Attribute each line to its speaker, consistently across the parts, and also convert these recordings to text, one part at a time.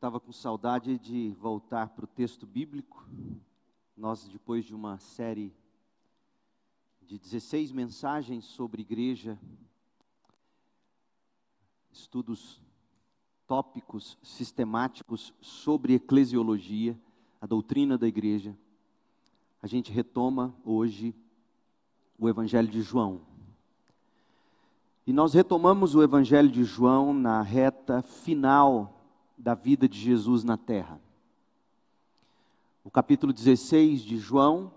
Speaker 1: estava com saudade de voltar para o texto bíblico. Nós, depois de uma série de 16 mensagens sobre igreja, estudos tópicos sistemáticos sobre eclesiologia, a doutrina da igreja, a gente retoma hoje o Evangelho de João. E nós retomamos o Evangelho de João na reta final da vida de Jesus na terra. O capítulo 16 de João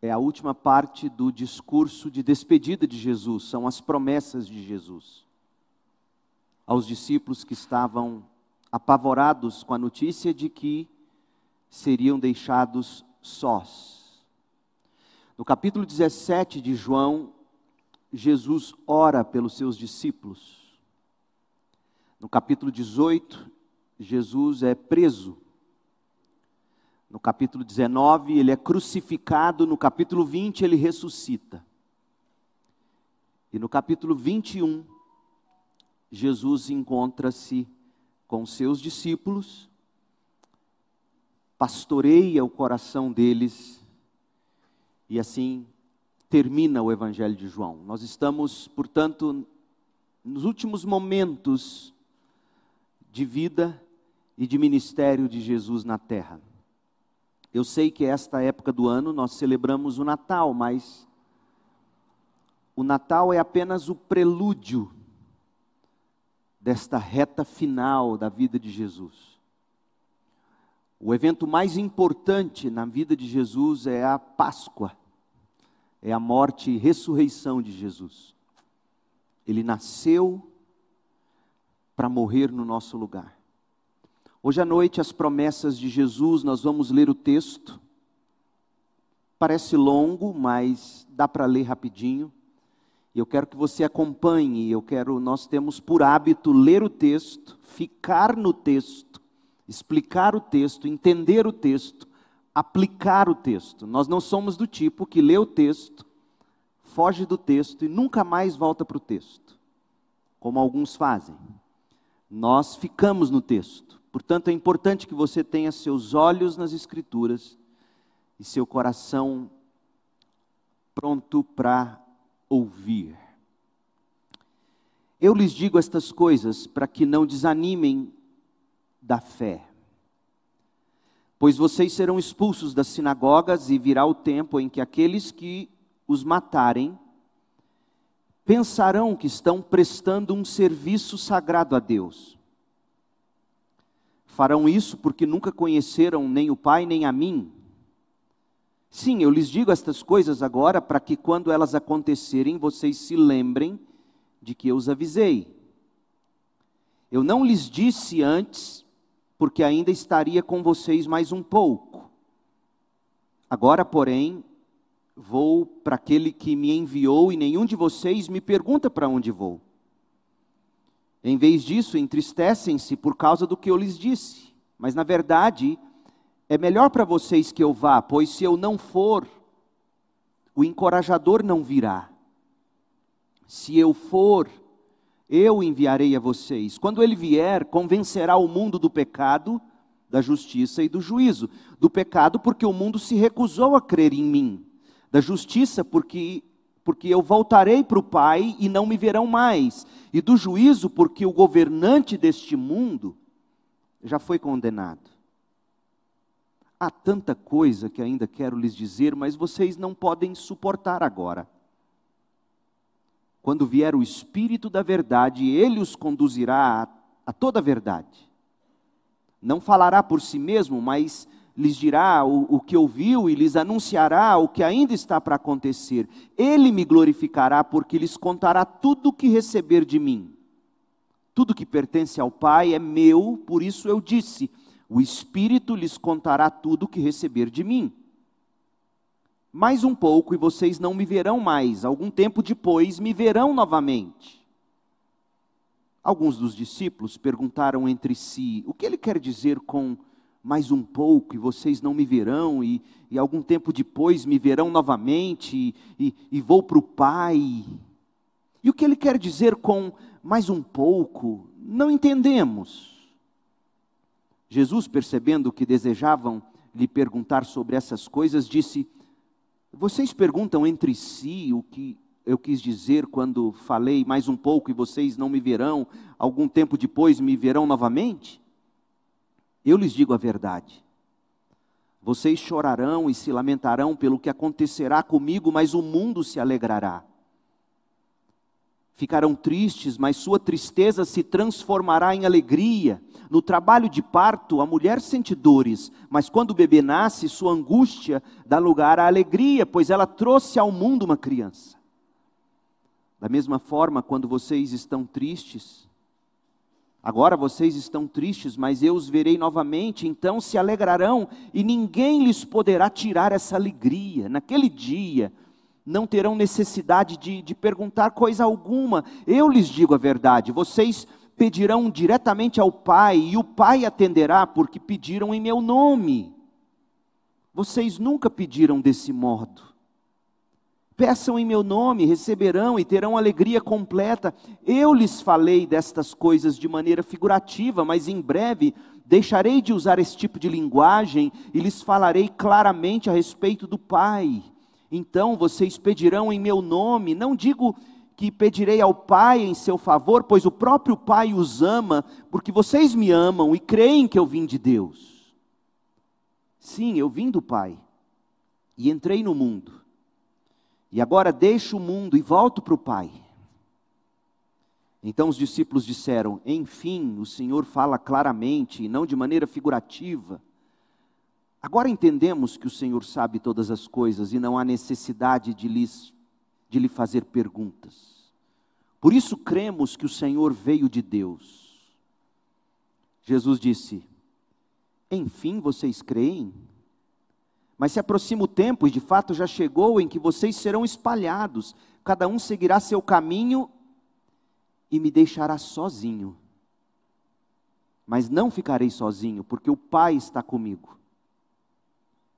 Speaker 1: é a última parte do discurso de despedida de Jesus, são as promessas de Jesus. Aos discípulos que estavam apavorados com a notícia de que seriam deixados sós. No capítulo 17 de João, Jesus ora pelos seus discípulos. No capítulo 18, Jesus é preso. No capítulo 19, ele é crucificado. No capítulo 20, ele ressuscita. E no capítulo 21, Jesus encontra-se com seus discípulos, pastoreia o coração deles, e assim termina o Evangelho de João. Nós estamos, portanto, nos últimos momentos de vida e de ministério de Jesus na terra. Eu sei que esta época do ano nós celebramos o Natal, mas o Natal é apenas o prelúdio desta reta final da vida de Jesus. O evento mais importante na vida de Jesus é a Páscoa, é a morte e ressurreição de Jesus. Ele nasceu para morrer no nosso lugar. Hoje à noite, as promessas de Jesus, nós vamos ler o texto. Parece longo, mas dá para ler rapidinho. E eu quero que você acompanhe, eu quero, nós temos por hábito ler o texto, ficar no texto, explicar o texto, entender o texto, aplicar o texto. Nós não somos do tipo que lê o texto, foge do texto e nunca mais volta para o texto, como alguns fazem. Nós ficamos no texto. Portanto, é importante que você tenha seus olhos nas Escrituras e seu coração pronto para ouvir. Eu lhes digo estas coisas para que não desanimem da fé. Pois vocês serão expulsos das sinagogas e virá o tempo em que aqueles que os matarem pensarão que estão prestando um serviço sagrado a Deus. Farão isso porque nunca conheceram nem o Pai nem a mim. Sim, eu lhes digo estas coisas agora para que quando elas acontecerem vocês se lembrem de que eu os avisei. Eu não lhes disse antes, porque ainda estaria com vocês mais um pouco. Agora, porém, vou para aquele que me enviou e nenhum de vocês me pergunta para onde vou. Em vez disso, entristecem-se por causa do que eu lhes disse. Mas, na verdade, é melhor para vocês que eu vá, pois se eu não for, o encorajador não virá. Se eu for, eu enviarei a vocês. Quando ele vier, convencerá o mundo do pecado, da justiça e do juízo. Do pecado, porque o mundo se recusou a crer em mim. Da justiça, porque porque eu voltarei para o Pai e não me verão mais, e do juízo, porque o governante deste mundo já foi condenado. Há tanta coisa que ainda quero lhes dizer, mas vocês não podem suportar agora. Quando vier o Espírito da Verdade, ele os conduzirá a, a toda a verdade. Não falará por si mesmo, mas lhes dirá o, o, que ouviu e lhes anunciará o que ainda está para acontecer. Ele me glorificará, porque lhes contará tudo o que receber de mim. Tudo que pertence ao Pai é meu, por isso eu disse: o Espírito lhes contará tudo o que receber de mim. Mais um pouco e vocês não me verão mais, algum tempo depois me verão novamente. Alguns dos discípulos perguntaram entre si: o que ele quer dizer com mais um pouco e vocês não me verão, e, e algum tempo depois me verão novamente, e, e, vou para o Pai. E o que ele quer dizer com mais um pouco? Não entendemos. Jesus, percebendo que desejavam lhe perguntar sobre essas coisas, disse: Vocês perguntam entre si o que eu quis dizer quando falei mais um pouco e vocês não me verão, algum tempo depois me verão novamente? Eu lhes digo a verdade. Vocês chorarão e se lamentarão pelo que acontecerá comigo, mas o mundo se alegrará. Ficarão tristes, mas sua tristeza se transformará em alegria. No trabalho de parto, a mulher sente dores, mas quando o bebê nasce, sua angústia dá lugar à alegria, pois ela trouxe ao mundo uma criança. Da mesma forma, quando vocês estão tristes, agora vocês estão tristes, mas eu os verei novamente, então se alegrarão e ninguém lhes poderá tirar essa alegria. Naquele dia, não terão necessidade de, de perguntar coisa alguma. Eu lhes digo a verdade: vocês pedirão diretamente ao Pai, e o Pai atenderá, porque pediram em meu nome. Vocês nunca pediram desse modo. Peçam em meu nome, receberão e terão alegria completa. Eu lhes falei destas coisas de maneira figurativa, mas em breve deixarei de usar esse tipo de linguagem e lhes falarei claramente a respeito do Pai. Então vocês pedirão em meu nome, não digo que pedirei ao Pai em seu favor, pois o próprio Pai os ama, porque vocês me amam e creem que eu vim de Deus. Sim, eu vim do Pai e entrei no mundo, e agora deixo o mundo e volto para o Pai. Então os discípulos disseram: Enfim, o Senhor fala claramente e não de maneira figurativa. Agora entendemos que o Senhor sabe todas as coisas e não há necessidade de, lhes, de lhe fazer perguntas. Por isso cremos que o Senhor veio de Deus. Jesus disse: Enfim vocês creem? Mas se aproxima o tempo, e de fato já chegou, em que vocês serão espalhados, cada um seguirá seu caminho e me deixará sozinho. Mas não ficarei sozinho, porque o Pai está comigo.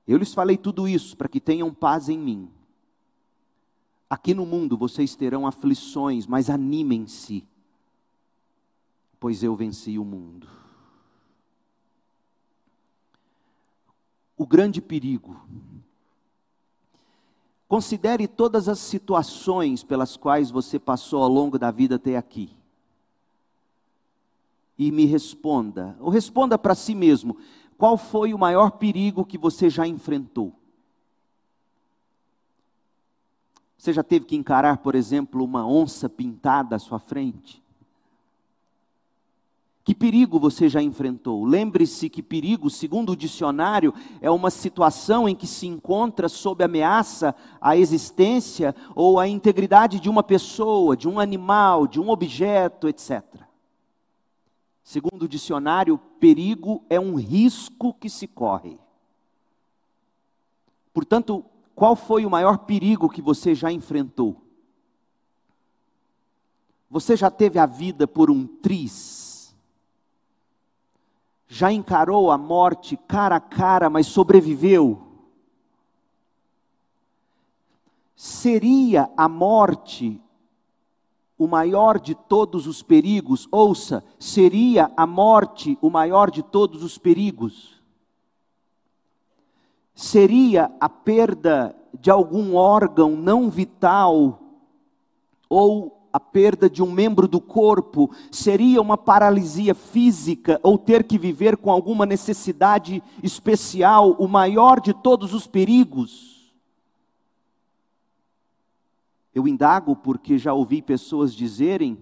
Speaker 1: Eu lhes falei tudo isso para que tenham paz em mim. Aqui no mundo vocês terão aflições, mas animem-se, pois eu venci o mundo. O grande perigo. Considere todas as situações pelas quais você passou ao longo da vida até aqui. E me responda, ou responda para si mesmo: qual foi o maior perigo que você já enfrentou? Você já teve que encarar, por exemplo, uma onça pintada à sua frente? Que perigo você já enfrentou? Lembre-se que perigo, segundo o dicionário, é uma situação em que se encontra sob ameaça a existência ou a integridade de uma pessoa, de um animal, de um objeto, etc. Segundo o dicionário, perigo é um risco que se corre. Portanto, qual foi o maior perigo que você já enfrentou? Você já teve a vida por um triz? Já encarou a morte cara a cara, mas sobreviveu? Seria a morte o maior de todos os perigos, ouça, seria a morte o maior de todos os perigos? Seria a perda de algum órgão não vital ou a perda de um membro do corpo? Seria uma paralisia física ou ter que viver com alguma necessidade especial o maior de todos os perigos? Eu indago porque já ouvi pessoas dizerem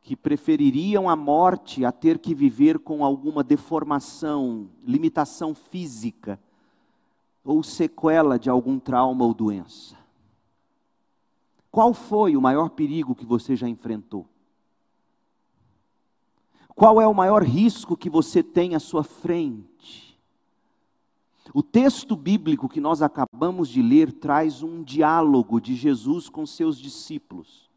Speaker 1: que prefeririam a morte a ter que viver com alguma deformação, limitação física ou sequela de algum trauma ou doença. Qual foi o maior perigo que você já enfrentou? Qual é o maior risco que você tem à sua frente? O texto bíblico que nós acabamos de ler traz um diálogo de Jesus com seus discípulos.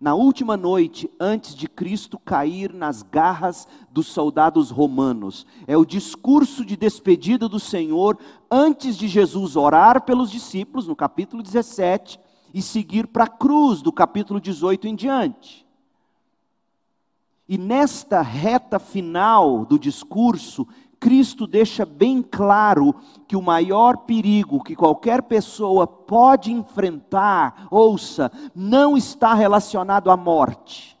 Speaker 1: Na última noite, antes de Cristo cair nas garras dos soldados romanos, é o discurso de despedida do Senhor antes de Jesus orar pelos discípulos, no capítulo 17, e seguir para a cruz, do capítulo 18 em diante. E nesta reta final do discurso, Cristo deixa bem claro que o maior perigo que qualquer pessoa pode enfrentar, ouça, não está relacionado à morte.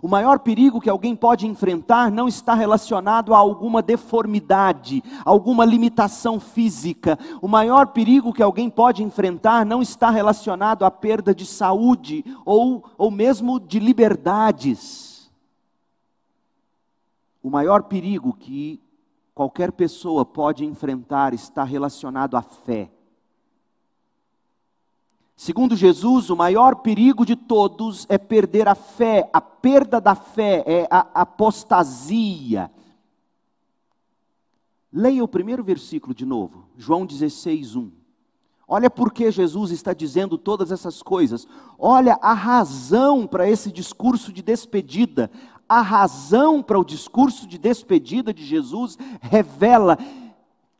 Speaker 1: O maior perigo que alguém pode enfrentar não está relacionado a alguma deformidade, alguma limitação física. O maior perigo que alguém pode enfrentar não está relacionado à perda de saúde ou, ou mesmo de liberdades. O maior perigo que qualquer pessoa pode enfrentar está relacionado à fé. Segundo Jesus, o maior perigo de todos é perder a fé, a perda da fé é a apostasia. Leia o primeiro versículo de novo, João 16, 1. Olha por que Jesus está dizendo todas essas coisas. Olha a razão para esse discurso de despedida. A razão para o discurso de despedida de Jesus revela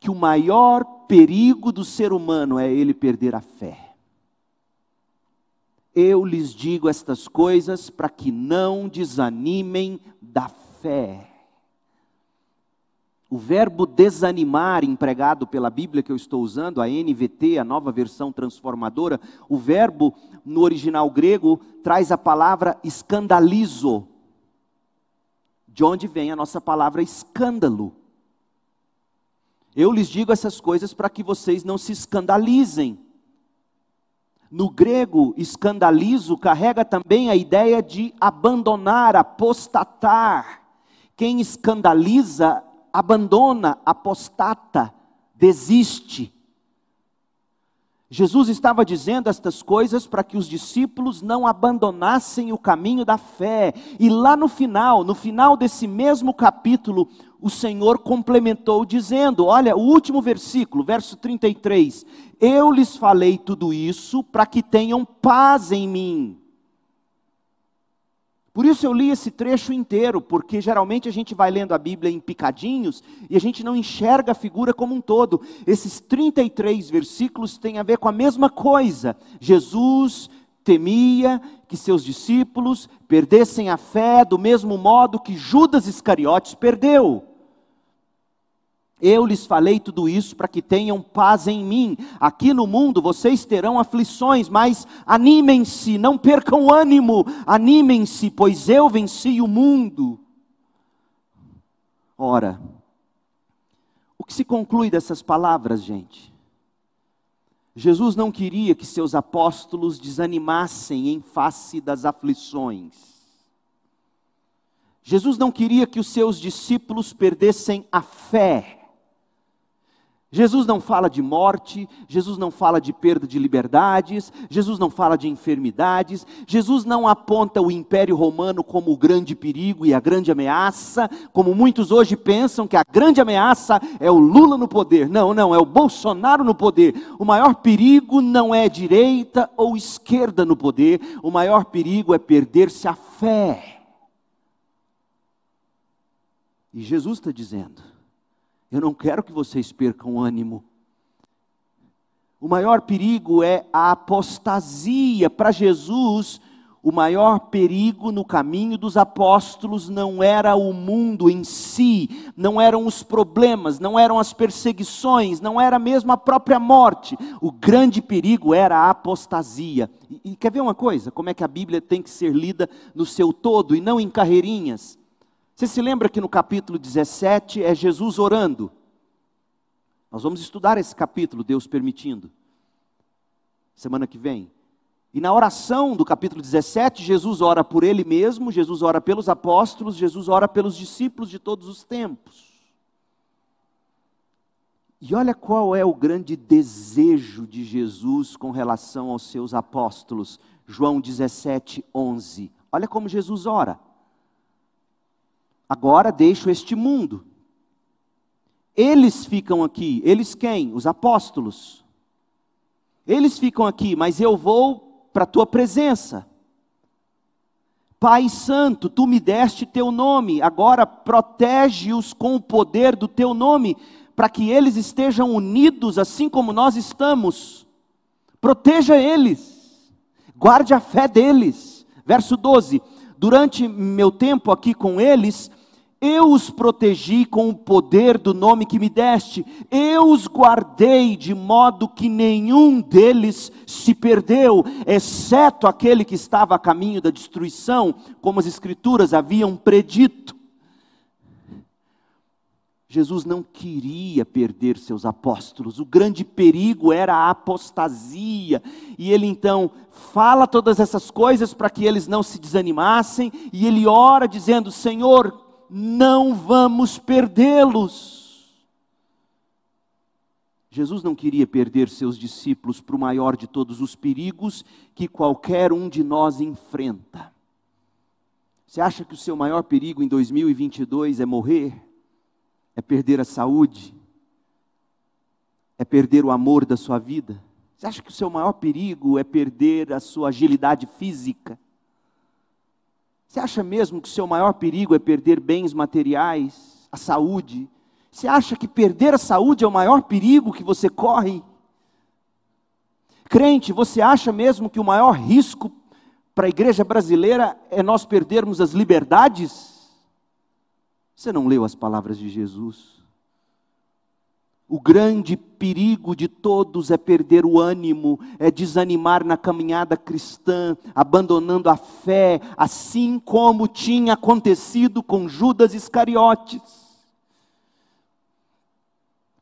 Speaker 1: que o maior perigo do ser humano é ele perder a fé. Eu lhes digo estas coisas para que não desanimem da fé. O verbo desanimar, empregado pela Bíblia que eu estou usando, a NVT, a nova versão transformadora, o verbo no original grego traz a palavra escandalizo, de onde vem a nossa palavra escândalo. Eu lhes digo essas coisas para que vocês não se escandalizem. No grego, escandalizo carrega também a ideia de abandonar, apostatar. Quem escandaliza, abandona, apostata, desiste. Jesus estava dizendo estas coisas para que os discípulos não abandonassem o caminho da fé. E lá no final, no final desse mesmo capítulo, o Senhor complementou dizendo: olha, o último versículo, verso 33. Eu lhes falei tudo isso para que tenham paz em mim. Por isso eu li esse trecho inteiro, porque geralmente a gente vai lendo a Bíblia em picadinhos e a gente não enxerga a figura como um todo. Esses 33 versículos têm a ver com a mesma coisa. Jesus temia que seus discípulos perdessem a fé do mesmo modo que Judas Iscariotes perdeu. Eu lhes falei tudo isso para que tenham paz em mim. Aqui no mundo vocês terão aflições, mas animem-se, não percam ânimo, animem-se, pois eu venci o mundo. Ora, o que se conclui dessas palavras, gente? Jesus não queria que seus apóstolos desanimassem em face das aflições. Jesus não queria que os seus discípulos perdessem a fé. Jesus não fala de morte, Jesus não fala de perda de liberdades, Jesus não fala de enfermidades, Jesus não aponta o Império Romano como o grande perigo e a grande ameaça, como muitos hoje pensam que a grande ameaça é o Lula no poder. Não, não, é o Bolsonaro no poder. O maior perigo não é direita ou esquerda no poder, o maior perigo é perder-se a fé. E Jesus está dizendo: eu não quero que vocês percam ânimo. O maior perigo é a apostasia. Para Jesus, o maior perigo no caminho dos apóstolos não era o mundo em si, não eram os problemas, não eram as perseguições, não era mesmo a própria morte. O grande perigo era a apostasia. E, e quer ver uma coisa? Como é que a Bíblia tem que ser lida no seu todo e não em carreirinhas? Você se lembra que no capítulo 17 é Jesus orando? Nós vamos estudar esse capítulo, Deus permitindo, semana que vem. E na oração do capítulo 17, Jesus ora por ele mesmo, Jesus ora pelos apóstolos, Jesus ora pelos discípulos de todos os tempos. E olha qual é o grande desejo de Jesus com relação aos seus apóstolos. João 17, 11. Olha como Jesus ora. Agora deixo este mundo. Eles ficam aqui. Eles quem? Os apóstolos. Eles ficam aqui, mas eu vou para a tua presença. Pai Santo, tu me deste teu nome, agora protege-os com o poder do teu nome, para que eles estejam unidos assim como nós estamos. Proteja eles, guarde a fé deles. Verso 12: durante meu tempo aqui com eles, eu os protegi com o poder do nome que me deste, eu os guardei de modo que nenhum deles se perdeu, exceto aquele que estava a caminho da destruição, como as Escrituras haviam predito. Jesus não queria perder seus apóstolos, o grande perigo era a apostasia, e ele então fala todas essas coisas para que eles não se desanimassem, e ele ora dizendo: Senhor, não vamos perdê-los. Jesus não queria perder seus discípulos para o maior de todos os perigos que qualquer um de nós enfrenta. Você acha que o seu maior perigo em 2022 é morrer? é perder a saúde, é perder o amor da sua vida? Você acha que o seu maior perigo é perder a sua agilidade física? Você acha mesmo que o seu maior perigo é perder bens materiais, a saúde? Você acha que perder a saúde é o maior perigo que você corre? Crente, você acha mesmo que o maior risco para a igreja brasileira é nós perdermos as liberdades? Você não leu as palavras de Jesus? O grande perigo de todos é perder o ânimo, é desanimar na caminhada cristã, abandonando a fé, assim como tinha acontecido com Judas Iscariotes.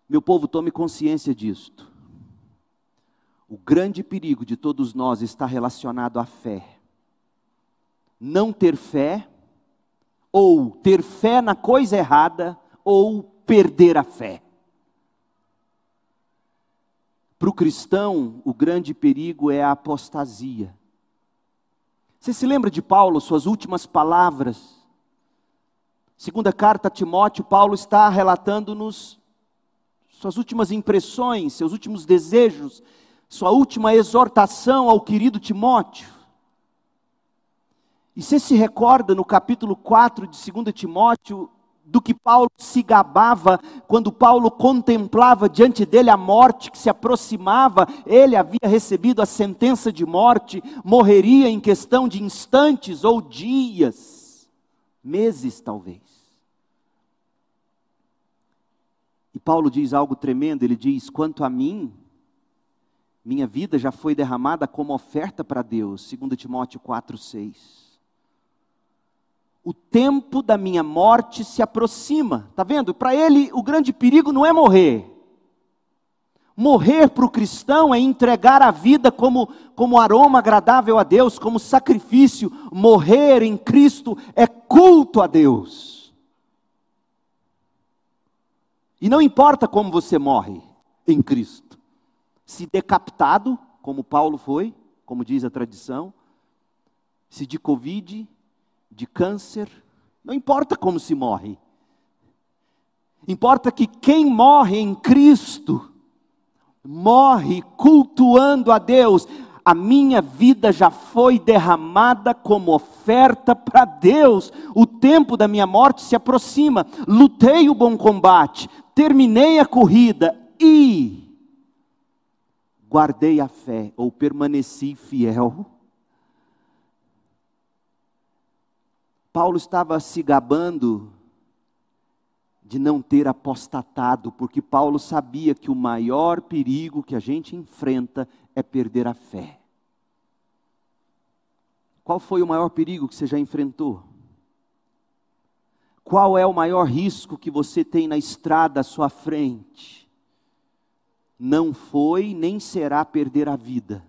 Speaker 1: Meu povo, tome consciência disto. O grande perigo de todos nós está relacionado à fé. Não ter fé ou ter fé na coisa errada, ou perder a fé. Para o cristão, o grande perigo é a apostasia. Você se lembra de Paulo, suas últimas palavras? Segunda carta a Timóteo, Paulo está relatando-nos suas últimas impressões, seus últimos desejos, sua última exortação ao querido Timóteo. E você se recorda no capítulo 4 de 2 Timóteo do que Paulo se gabava quando Paulo contemplava diante dele a morte que se aproximava, ele havia recebido a sentença de morte, morreria em questão de instantes ou dias, meses talvez. E Paulo diz algo tremendo, ele diz: quanto a mim, minha vida já foi derramada como oferta para Deus, 2 Timóteo 4,6 o tempo da minha morte se aproxima. Está vendo? Para ele, o grande perigo não é morrer. Morrer para o cristão é entregar a vida como, como aroma agradável a Deus, como sacrifício. Morrer em Cristo é culto a Deus. E não importa como você morre em Cristo. Se decapitado, como Paulo foi, como diz a tradição, se de Covid, de câncer, não importa como se morre. Importa que quem morre em Cristo morre cultuando a Deus. A minha vida já foi derramada como oferta para Deus. O tempo da minha morte se aproxima. Lutei o bom combate, terminei a corrida e guardei a fé ou permaneci fiel. Paulo estava se gabando de não ter apostatado, porque Paulo sabia que o maior perigo que a gente enfrenta é perder a fé. Qual foi o maior perigo que você já enfrentou? Qual é o maior risco que você tem na estrada à sua frente? Não foi nem será perder a vida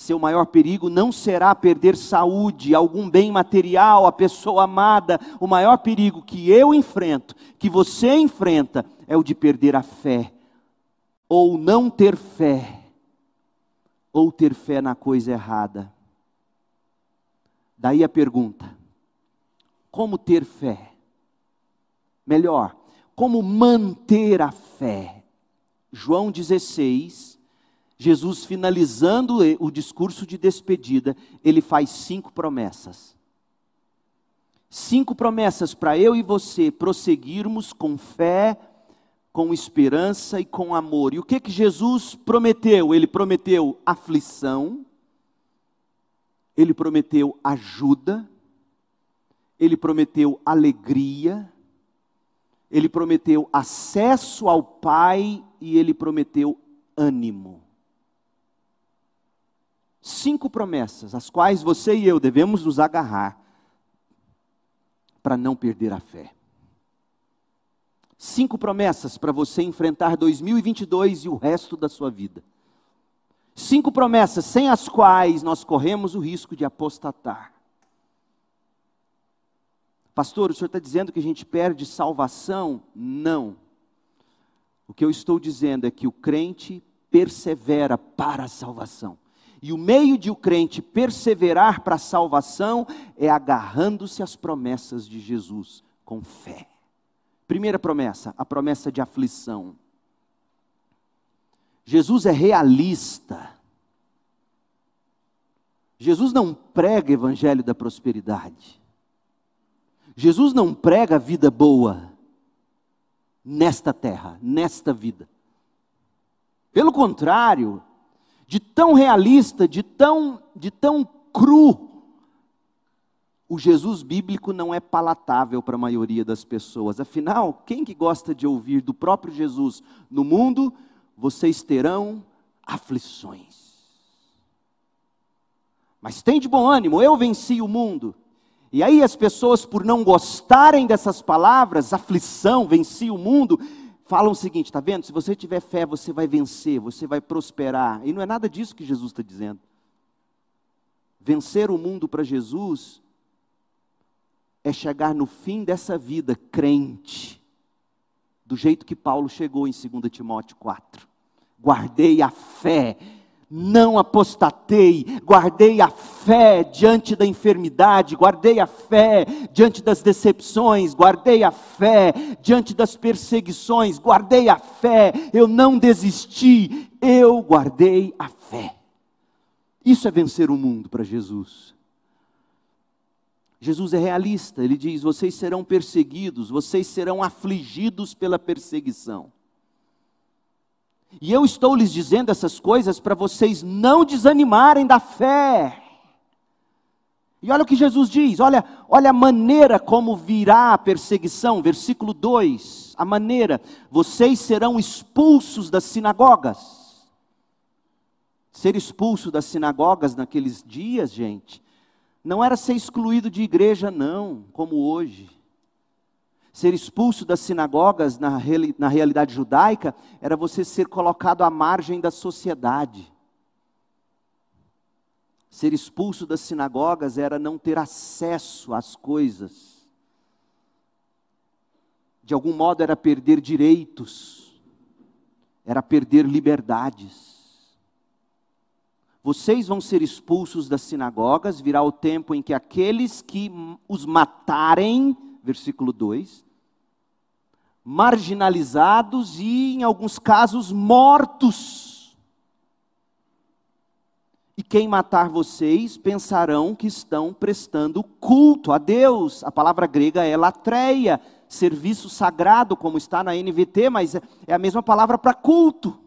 Speaker 1: seu maior perigo não será perder saúde, algum bem material, a pessoa amada. O maior perigo que eu enfrento, que você enfrenta, é o de perder a fé, ou não ter fé, ou ter fé na coisa errada. Daí a pergunta: como ter fé? Melhor, como manter a fé? João 16, Jesus, finalizando o discurso de despedida, ele faz cinco promessas. Cinco promessas para eu e você prosseguirmos com fé, com esperança e com amor. E o que que Jesus prometeu? Ele prometeu aflição, ele prometeu ajuda, ele prometeu alegria, ele prometeu acesso ao Pai e ele prometeu ânimo. Cinco promessas, as quais você e eu devemos nos agarrar para não perder a fé. Cinco promessas para você enfrentar 2022 e o resto da sua vida. Cinco promessas sem as quais nós corremos o risco de apostatar. Pastor, o senhor está dizendo que a gente perde salvação? Não. O que eu estou dizendo é que o crente persevera para a salvação. E o meio de o crente perseverar para a salvação é agarrando-se às promessas de Jesus com fé. Primeira promessa, a promessa de aflição. Jesus é realista. Jesus não prega evangelho da prosperidade. Jesus não prega vida boa nesta terra, nesta vida. Pelo contrário, de tão realista, de tão, de tão cru, o Jesus bíblico não é palatável para a maioria das pessoas. Afinal, quem que gosta de ouvir do próprio Jesus no mundo, vocês terão aflições. Mas tem de bom ânimo, eu venci o mundo. E aí as pessoas, por não gostarem dessas palavras, aflição, venci o mundo, falam o seguinte: está vendo? Se você tiver fé, você vai vencer, você vai prosperar. E não é nada disso que Jesus está dizendo. Vencer o mundo para Jesus é chegar no fim dessa vida crente, do jeito que Paulo chegou em 2 Timóteo 4. Guardei a fé não apostatei, guardei a fé diante da enfermidade, guardei a fé diante das decepções, guardei a fé diante das perseguições, guardei a fé, eu não desisti, eu guardei a fé. Isso é vencer o mundo para Jesus. Jesus é realista, ele diz: vocês serão perseguidos, vocês serão afligidos pela perseguição. E eu estou lhes dizendo essas coisas para vocês não desanimarem da fé. E olha o que Jesus diz, olha, olha a maneira como virá a perseguição, versículo 2, a maneira, vocês serão expulsos das sinagogas. Ser expulso das sinagogas naqueles dias, gente, não era ser excluído de igreja, não, como hoje. Ser expulso das sinagogas na, na realidade judaica era você ser colocado à margem da sociedade. Ser expulso das sinagogas era não ter acesso às coisas. De algum modo era perder direitos, era perder liberdades. Vocês vão ser expulsos das sinagogas, virá o tempo em que aqueles que os matarem versículo 2, marginalizados e, em alguns casos, mortos. E quem matar vocês pensarão que estão prestando culto a Deus. A palavra grega é latreia, serviço sagrado, como está na NVT, mas é a mesma palavra para culto.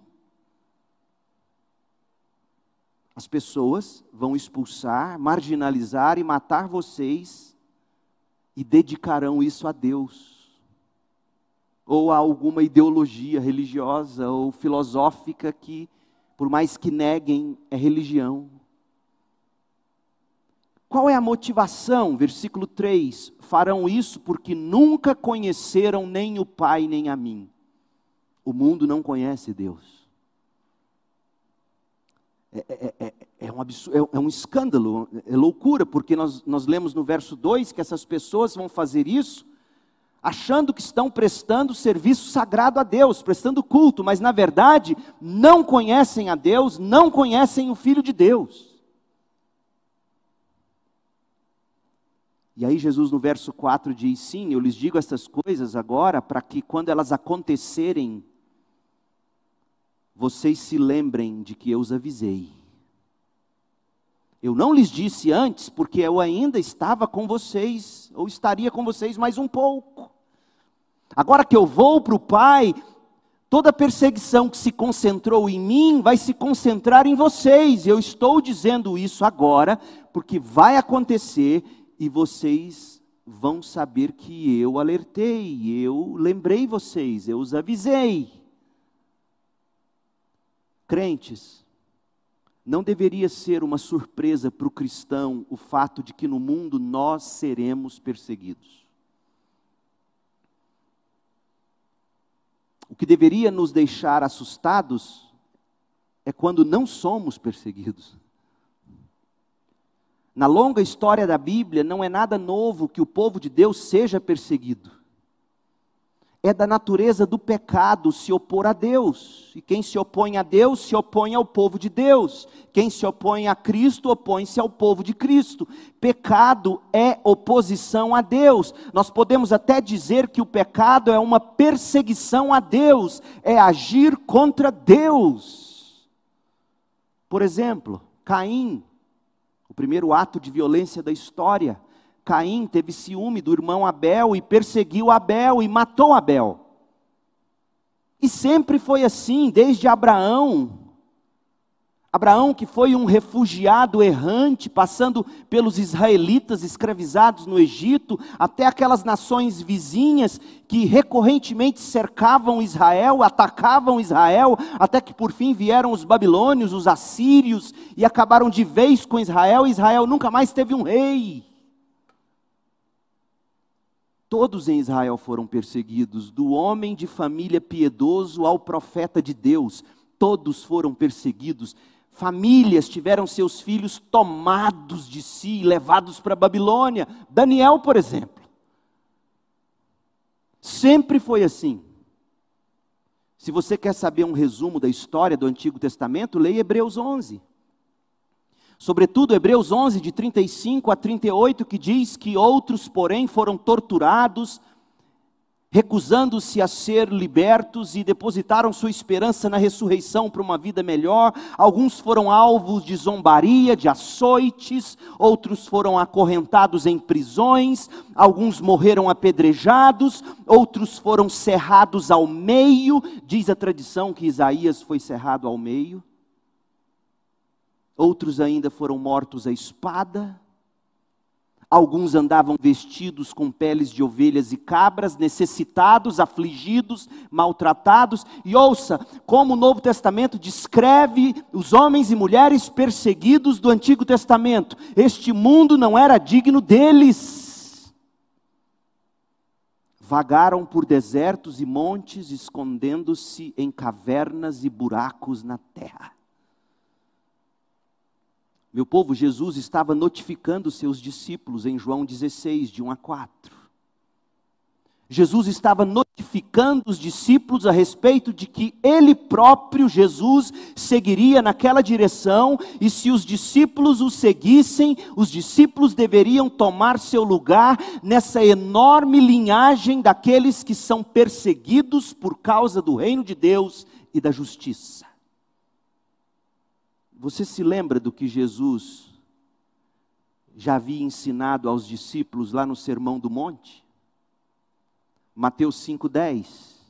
Speaker 1: As pessoas vão expulsar, marginalizar e matar vocês e dedicarão isso a Deus, ou a alguma ideologia religiosa ou filosófica que, por mais que neguem, é religião. Qual é a motivação? Versículo 3: Farão isso porque nunca conheceram nem o Pai nem a mim. O mundo não conhece Deus. É, é, é, é, um absurdo, é, um escândalo, é loucura, porque nós, nós lemos no verso 2 que essas pessoas vão fazer isso achando que estão prestando serviço sagrado a Deus, prestando culto, mas na verdade não conhecem a Deus, não conhecem o Filho de Deus. E aí Jesus no verso 4 diz: Sim, eu lhes digo estas coisas agora para que quando elas acontecerem, vocês se lembrem de que eu os avisei. Eu não lhes disse antes, porque eu ainda estava com vocês, ou estaria com vocês mais um pouco. Agora que eu vou para o Pai, toda perseguição que se concentrou em mim vai se concentrar em vocês. Eu estou dizendo isso agora, porque vai acontecer e vocês vão saber que eu alertei, eu lembrei vocês, eu os avisei. Crentes, não deveria ser uma surpresa para o cristão o fato de que no mundo nós seremos perseguidos. O que deveria nos deixar assustados é quando não somos perseguidos. Na longa história da Bíblia, não é nada novo que o povo de Deus seja perseguido. É da natureza do pecado se opor a Deus. E quem se opõe a Deus, se opõe ao povo de Deus. Quem se opõe a Cristo, opõe-se ao povo de Cristo. Pecado é oposição a Deus. Nós podemos até dizer que o pecado é uma perseguição a Deus, é agir contra Deus. Por exemplo, Caim o primeiro ato de violência da história. Caim teve ciúme do irmão Abel e perseguiu Abel e matou Abel. E sempre foi assim, desde Abraão. Abraão, que foi um refugiado errante, passando pelos israelitas escravizados no Egito, até aquelas nações vizinhas que recorrentemente cercavam Israel, atacavam Israel, até que por fim vieram os babilônios, os assírios, e acabaram de vez com Israel. Israel nunca mais teve um rei. Todos em Israel foram perseguidos, do homem de família piedoso ao profeta de Deus, todos foram perseguidos Famílias tiveram seus filhos tomados de si e levados para a Babilônia. Daniel, por exemplo. Sempre foi assim. Se você quer saber um resumo da história do Antigo Testamento, leia Hebreus 11. Sobretudo Hebreus 11, de 35 a 38, que diz que outros, porém, foram torturados, recusando-se a ser libertos e depositaram sua esperança na ressurreição para uma vida melhor. Alguns foram alvos de zombaria, de açoites, outros foram acorrentados em prisões, alguns morreram apedrejados, outros foram cerrados ao meio. Diz a tradição que Isaías foi cerrado ao meio. Outros ainda foram mortos à espada. Alguns andavam vestidos com peles de ovelhas e cabras, necessitados, afligidos, maltratados. E ouça como o Novo Testamento descreve os homens e mulheres perseguidos do Antigo Testamento. Este mundo não era digno deles. Vagaram por desertos e montes, escondendo-se em cavernas e buracos na terra. Meu povo, Jesus estava notificando seus discípulos em João 16, de 1 a 4. Jesus estava notificando os discípulos a respeito de que ele próprio, Jesus, seguiria naquela direção, e se os discípulos o seguissem, os discípulos deveriam tomar seu lugar nessa enorme linhagem daqueles que são perseguidos por causa do reino de Deus e da justiça. Você se lembra do que Jesus já havia ensinado aos discípulos lá no Sermão do Monte? Mateus 5,10.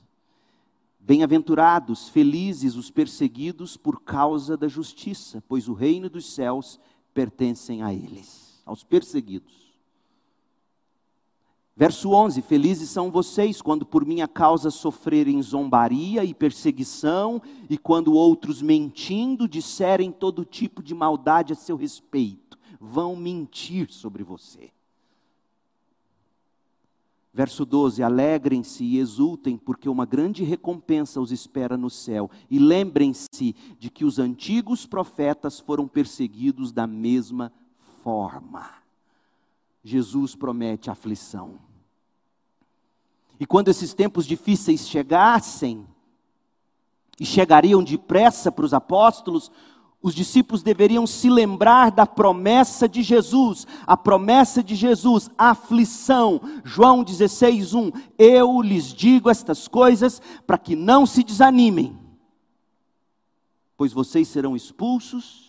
Speaker 1: Bem-aventurados, felizes os perseguidos por causa da justiça, pois o reino dos céus pertencem a eles, aos perseguidos. Verso 11: Felizes são vocês quando por minha causa sofrerem zombaria e perseguição, e quando outros mentindo disserem todo tipo de maldade a seu respeito, vão mentir sobre você. Verso 12: Alegrem-se e exultem, porque uma grande recompensa os espera no céu. E lembrem-se de que os antigos profetas foram perseguidos da mesma forma. Jesus promete aflição. E quando esses tempos difíceis chegassem, e chegariam depressa para os apóstolos, os discípulos deveriam se lembrar da promessa de Jesus, a promessa de Jesus, a aflição. João 16, 1. Eu lhes digo estas coisas para que não se desanimem, pois vocês serão expulsos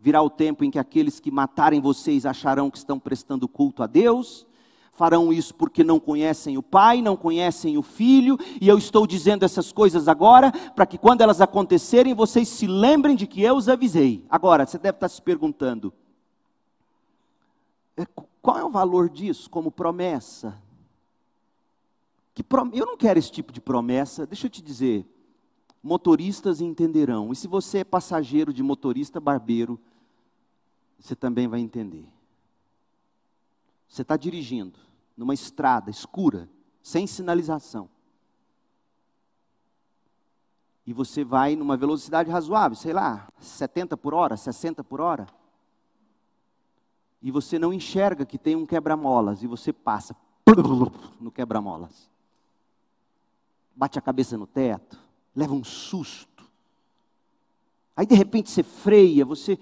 Speaker 1: Virá o tempo em que aqueles que matarem vocês acharão que estão prestando culto a Deus, farão isso porque não conhecem o Pai, não conhecem o Filho, e eu estou dizendo essas coisas agora, para que quando elas acontecerem, vocês se lembrem de que eu os avisei. Agora, você deve estar se perguntando: é, qual é o valor disso como promessa? Eu não quero esse tipo de promessa, deixa eu te dizer. Motoristas entenderão. E se você é passageiro de motorista barbeiro, você também vai entender. Você está dirigindo numa estrada escura, sem sinalização. E você vai numa velocidade razoável, sei lá, 70 por hora, 60 por hora. E você não enxerga que tem um quebra-molas e você passa no quebra-molas. Bate a cabeça no teto, leva um susto. Aí de repente você freia, você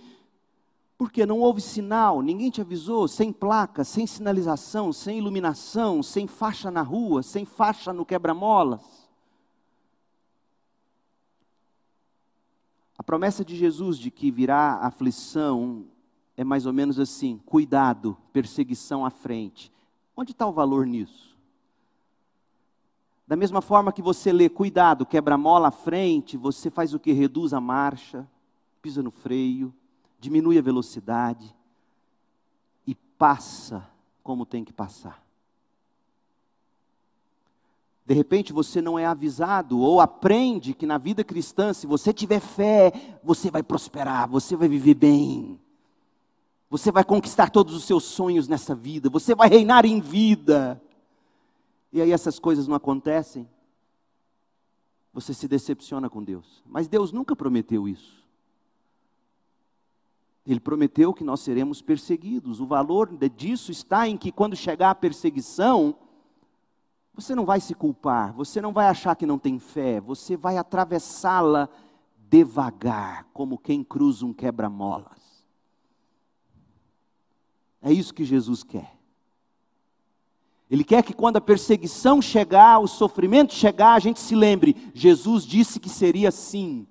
Speaker 1: porque não houve sinal, ninguém te avisou, sem placa, sem sinalização, sem iluminação, sem faixa na rua, sem faixa no quebra-molas. A promessa de Jesus de que virá aflição é mais ou menos assim: cuidado, perseguição à frente. Onde está o valor nisso? Da mesma forma que você lê cuidado, quebra-mola à frente, você faz o que? Reduz a marcha, pisa no freio diminui a velocidade e passa como tem que passar. De repente você não é avisado ou aprende que na vida cristã, se você tiver fé, você vai prosperar, você vai viver bem. Você vai conquistar todos os seus sonhos nessa vida, você vai reinar em vida. E aí essas coisas não acontecem. Você se decepciona com Deus. Mas Deus nunca prometeu isso. Ele prometeu que nós seremos perseguidos. O valor disso está em que quando chegar a perseguição, você não vai se culpar, você não vai achar que não tem fé, você vai atravessá-la devagar, como quem cruza um quebra-molas. É isso que Jesus quer. Ele quer que quando a perseguição chegar, o sofrimento chegar, a gente se lembre: Jesus disse que seria assim.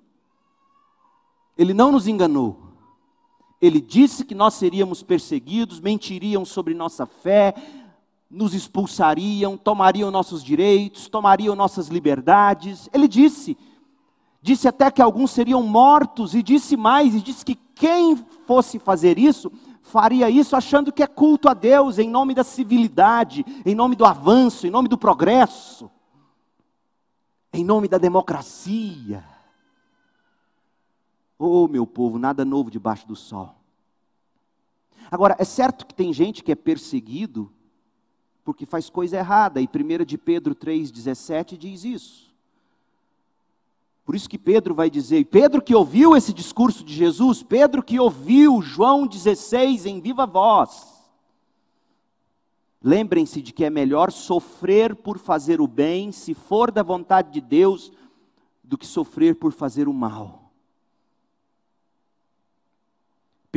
Speaker 1: Ele não nos enganou. Ele disse que nós seríamos perseguidos, mentiriam sobre nossa fé, nos expulsariam, tomariam nossos direitos, tomariam nossas liberdades. Ele disse, disse até que alguns seriam mortos, e disse mais, e disse que quem fosse fazer isso, faria isso achando que é culto a Deus, em nome da civilidade, em nome do avanço, em nome do progresso, em nome da democracia. Oh, meu povo, nada novo debaixo do sol. Agora, é certo que tem gente que é perseguido porque faz coisa errada, e 1 de Pedro 3,17 diz isso. Por isso que Pedro vai dizer, Pedro que ouviu esse discurso de Jesus, Pedro que ouviu João 16 em viva voz. Lembrem-se de que é melhor sofrer por fazer o bem, se for da vontade de Deus, do que sofrer por fazer o mal.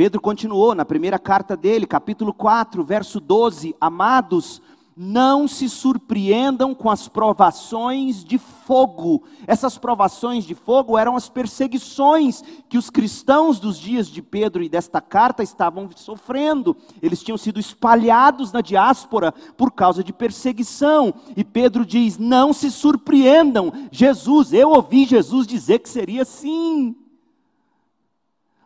Speaker 1: Pedro continuou na primeira carta dele, capítulo 4, verso 12: Amados, não se surpreendam com as provações de fogo. Essas provações de fogo eram as perseguições que os cristãos dos dias de Pedro e desta carta estavam sofrendo. Eles tinham sido espalhados na diáspora por causa de perseguição. E Pedro diz: Não se surpreendam. Jesus, eu ouvi Jesus dizer que seria assim.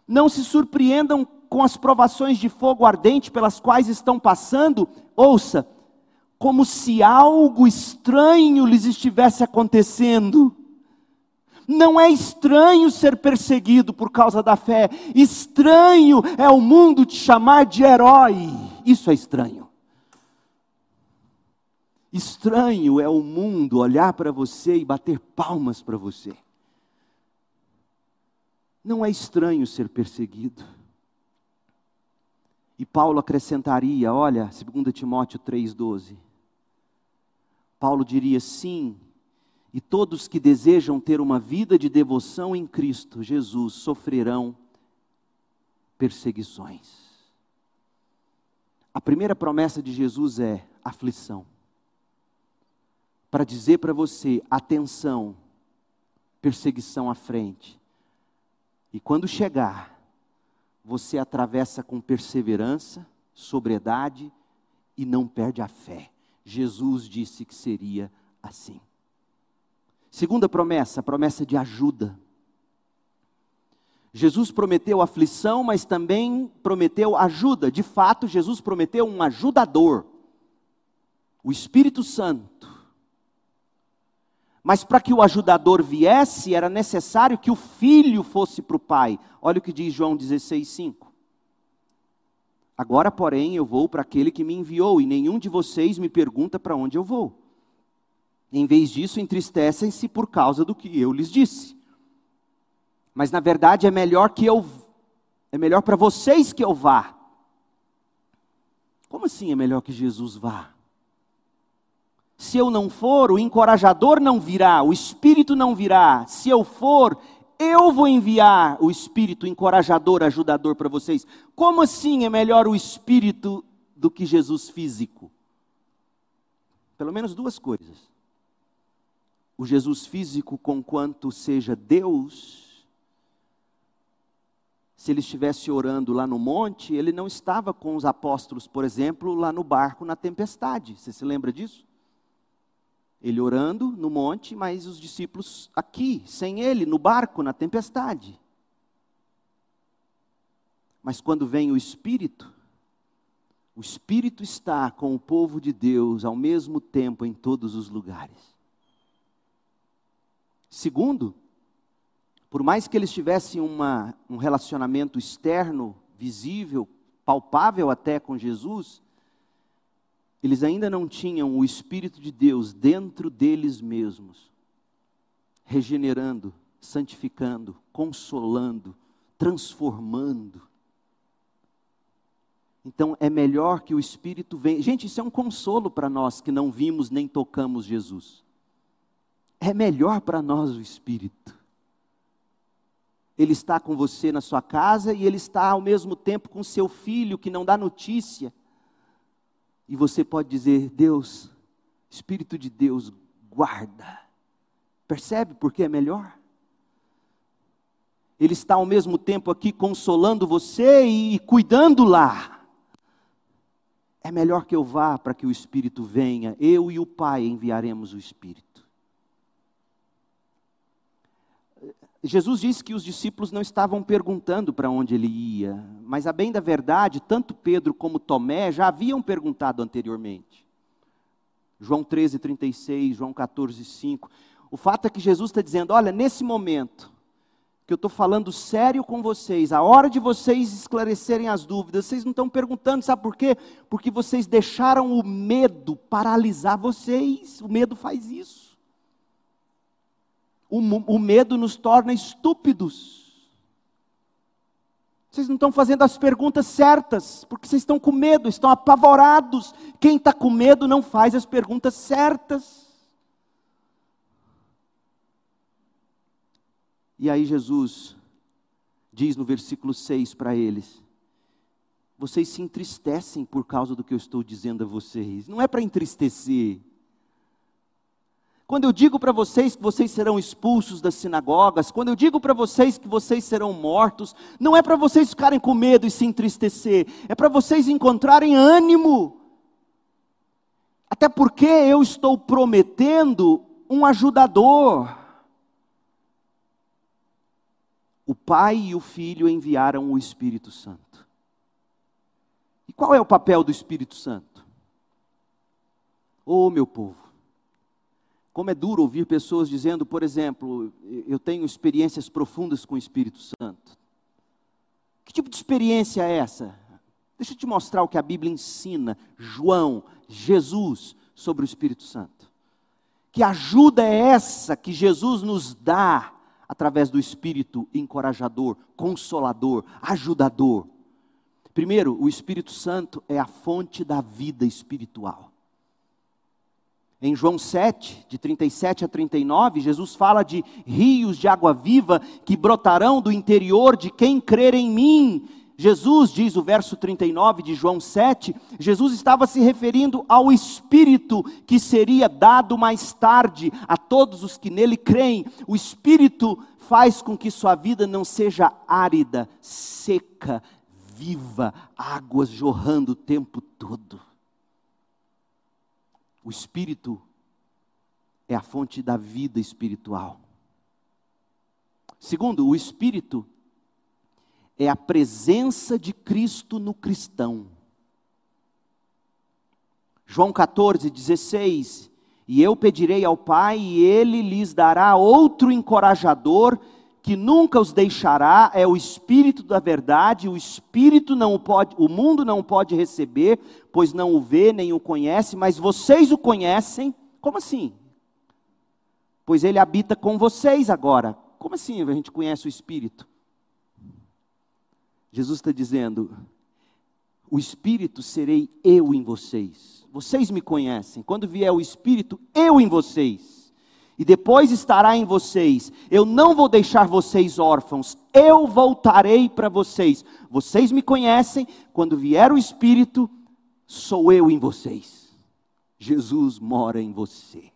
Speaker 1: Não se surpreendam com as provações de fogo ardente pelas quais estão passando, ouça, como se algo estranho lhes estivesse acontecendo. Não é estranho ser perseguido por causa da fé, estranho é o mundo te chamar de herói. Isso é estranho. Estranho é o mundo olhar para você e bater palmas para você. Não é estranho ser perseguido. E Paulo acrescentaria, olha, 2 Timóteo 3,12. Paulo diria: sim, e todos que desejam ter uma vida de devoção em Cristo Jesus sofrerão perseguições. A primeira promessa de Jesus é aflição. Para dizer para você, atenção, perseguição à frente. E quando chegar, você atravessa com perseverança, sobriedade e não perde a fé. Jesus disse que seria assim. Segunda promessa, a promessa de ajuda. Jesus prometeu aflição, mas também prometeu ajuda. De fato, Jesus prometeu um ajudador, o Espírito Santo. Mas para que o ajudador viesse, era necessário que o filho fosse para o pai. Olha o que diz João 16,5. Agora, porém, eu vou para aquele que me enviou, e nenhum de vocês me pergunta para onde eu vou. Em vez disso, entristecem-se por causa do que eu lhes disse. Mas na verdade é melhor que eu é melhor para vocês que eu vá. Como assim é melhor que Jesus vá? Se eu não for, o encorajador não virá, o espírito não virá. Se eu for, eu vou enviar o espírito encorajador, ajudador para vocês. Como assim é melhor o espírito do que Jesus físico? Pelo menos duas coisas. O Jesus físico, conquanto seja Deus, se ele estivesse orando lá no monte, ele não estava com os apóstolos, por exemplo, lá no barco na tempestade. Você se lembra disso? Ele orando no monte, mas os discípulos aqui, sem ele, no barco, na tempestade. Mas quando vem o Espírito, o Espírito está com o povo de Deus ao mesmo tempo em todos os lugares. Segundo, por mais que eles tivessem uma, um relacionamento externo, visível, palpável até com Jesus, eles ainda não tinham o Espírito de Deus dentro deles mesmos, regenerando, santificando, consolando, transformando. Então é melhor que o Espírito venha. Gente, isso é um consolo para nós que não vimos nem tocamos Jesus. É melhor para nós o Espírito. Ele está com você na sua casa e ele está ao mesmo tempo com seu filho que não dá notícia. E você pode dizer: Deus, Espírito de Deus, guarda. Percebe por que é melhor? Ele está ao mesmo tempo aqui consolando você e cuidando lá. É melhor que eu vá para que o Espírito venha. Eu e o Pai enviaremos o Espírito. Jesus disse que os discípulos não estavam perguntando para onde ele ia, mas a bem da verdade, tanto Pedro como Tomé já haviam perguntado anteriormente. João 13, 36, João 14, 5. O fato é que Jesus está dizendo: olha, nesse momento, que eu estou falando sério com vocês, a hora de vocês esclarecerem as dúvidas, vocês não estão perguntando, sabe por quê? Porque vocês deixaram o medo paralisar vocês, o medo faz isso. O, o medo nos torna estúpidos. Vocês não estão fazendo as perguntas certas, porque vocês estão com medo, estão apavorados. Quem está com medo não faz as perguntas certas. E aí Jesus diz no versículo 6 para eles: Vocês se entristecem por causa do que eu estou dizendo a vocês. Não é para entristecer, quando eu digo para vocês que vocês serão expulsos das sinagogas, quando eu digo para vocês que vocês serão mortos, não é para vocês ficarem com medo e se entristecer, é para vocês encontrarem ânimo. Até porque eu estou prometendo um ajudador. O Pai e o Filho enviaram o Espírito Santo. E qual é o papel do Espírito Santo? Oh, meu povo, como é duro ouvir pessoas dizendo, por exemplo, eu tenho experiências profundas com o Espírito Santo. Que tipo de experiência é essa? Deixa eu te mostrar o que a Bíblia ensina, João, Jesus, sobre o Espírito Santo. Que ajuda é essa que Jesus nos dá através do Espírito encorajador, consolador, ajudador? Primeiro, o Espírito Santo é a fonte da vida espiritual. Em João 7, de 37 a 39, Jesus fala de rios de água viva que brotarão do interior de quem crer em mim. Jesus, diz o verso 39 de João 7, Jesus estava se referindo ao Espírito que seria dado mais tarde a todos os que nele creem. O Espírito faz com que sua vida não seja árida, seca, viva, águas jorrando o tempo todo. O Espírito é a fonte da vida espiritual. Segundo, o Espírito é a presença de Cristo no cristão. João 14, 16. E eu pedirei ao Pai, e ele lhes dará outro encorajador, que nunca os deixará, é o Espírito da verdade, o Espírito não pode, o mundo não o pode receber, pois não o vê nem o conhece, mas vocês o conhecem. Como assim? Pois ele habita com vocês agora. Como assim a gente conhece o Espírito? Jesus está dizendo: o Espírito serei eu em vocês. Vocês me conhecem. Quando vier o Espírito, eu em vocês. E depois estará em vocês. Eu não vou deixar vocês órfãos. Eu voltarei para vocês. Vocês me conhecem. Quando vier o Espírito, sou eu em vocês. Jesus mora em você.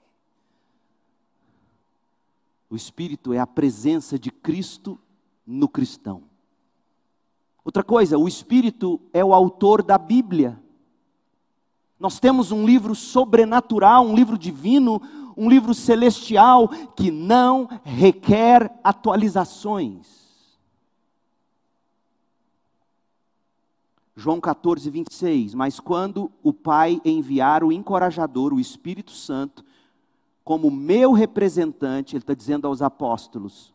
Speaker 1: O Espírito é a presença de Cristo no cristão. Outra coisa, o Espírito é o autor da Bíblia. Nós temos um livro sobrenatural, um livro divino, um livro celestial que não requer atualizações. João 14, 26. Mas quando o Pai enviar o encorajador, o Espírito Santo, como meu representante, ele está dizendo aos apóstolos,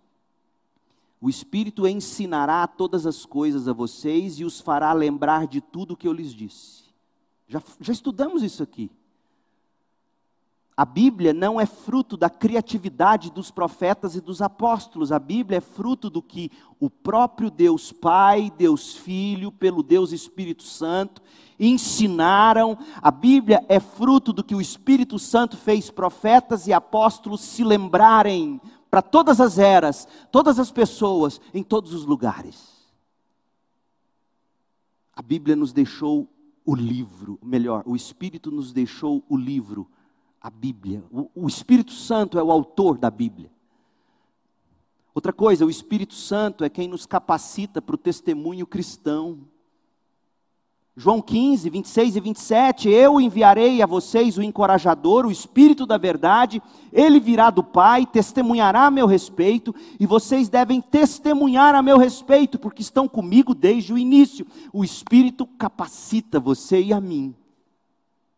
Speaker 1: o Espírito ensinará todas as coisas a vocês e os fará lembrar de tudo o que eu lhes disse. Já, já estudamos isso aqui. A Bíblia não é fruto da criatividade dos profetas e dos apóstolos. A Bíblia é fruto do que o próprio Deus Pai, Deus Filho, pelo Deus Espírito Santo ensinaram. A Bíblia é fruto do que o Espírito Santo fez profetas e apóstolos se lembrarem para todas as eras, todas as pessoas, em todos os lugares. A Bíblia nos deixou o livro, melhor, o Espírito nos deixou o livro, a Bíblia. O, o Espírito Santo é o autor da Bíblia. Outra coisa, o Espírito Santo é quem nos capacita para o testemunho cristão. João 15, 26 e 27, eu enviarei a vocês o encorajador, o Espírito da verdade, ele virá do Pai, testemunhará a meu respeito, e vocês devem testemunhar a meu respeito, porque estão comigo desde o início. O Espírito capacita você e a mim,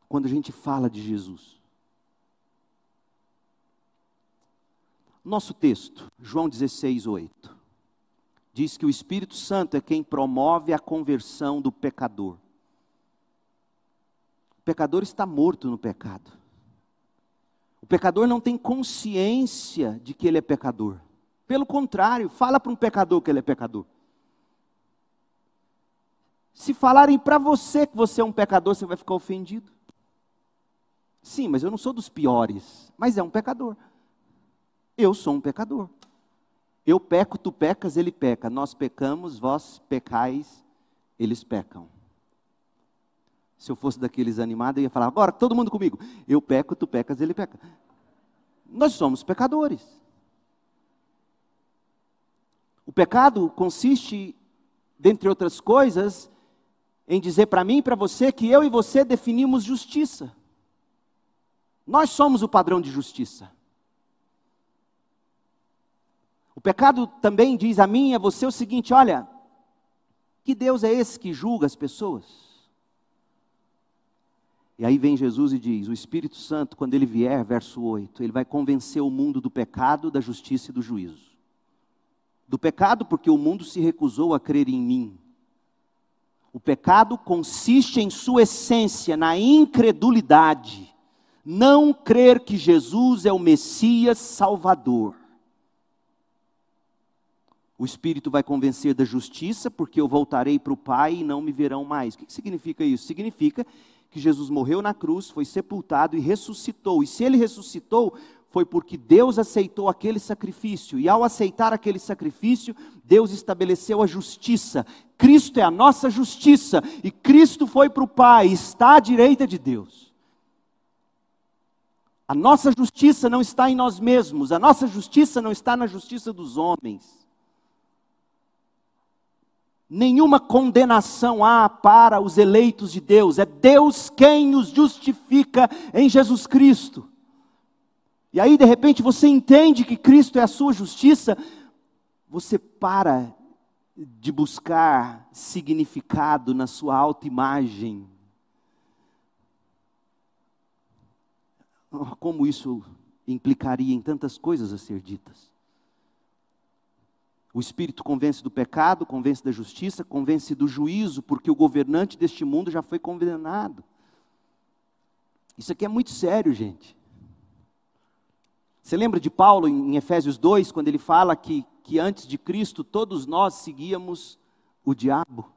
Speaker 1: quando a gente fala de Jesus. Nosso texto, João 16, 8, diz que o Espírito Santo é quem promove a conversão do pecador pecador está morto no pecado. O pecador não tem consciência de que ele é pecador. Pelo contrário, fala para um pecador que ele é pecador. Se falarem para você que você é um pecador, você vai ficar ofendido. Sim, mas eu não sou dos piores, mas é um pecador. Eu sou um pecador. Eu peco, tu pecas, ele peca. Nós pecamos, vós pecais, eles pecam. Se eu fosse daqueles animados, eu ia falar, agora todo mundo comigo. Eu peco, tu pecas, ele peca. Nós somos pecadores. O pecado consiste, dentre outras coisas, em dizer para mim e para você que eu e você definimos justiça. Nós somos o padrão de justiça. O pecado também diz a mim e a você o seguinte: olha, que Deus é esse que julga as pessoas? E aí vem Jesus e diz: O Espírito Santo, quando ele vier, verso 8, ele vai convencer o mundo do pecado, da justiça e do juízo. Do pecado, porque o mundo se recusou a crer em mim. O pecado consiste em sua essência na incredulidade, não crer que Jesus é o Messias Salvador. O Espírito vai convencer da justiça, porque eu voltarei para o Pai e não me verão mais. O que significa isso? Significa que Jesus morreu na cruz, foi sepultado e ressuscitou. E se ele ressuscitou, foi porque Deus aceitou aquele sacrifício. E ao aceitar aquele sacrifício, Deus estabeleceu a justiça. Cristo é a nossa justiça. E Cristo foi para o Pai, está à direita de Deus. A nossa justiça não está em nós mesmos, a nossa justiça não está na justiça dos homens nenhuma condenação há para os eleitos de Deus, é Deus quem os justifica em Jesus Cristo. E aí, de repente, você entende que Cristo é a sua justiça, você para de buscar significado na sua autoimagem. Oh, como isso implicaria em tantas coisas a ser ditas. O Espírito convence do pecado, convence da justiça, convence do juízo, porque o governante deste mundo já foi condenado. Isso aqui é muito sério, gente. Você lembra de Paulo em Efésios 2, quando ele fala que, que antes de Cristo todos nós seguíamos o diabo?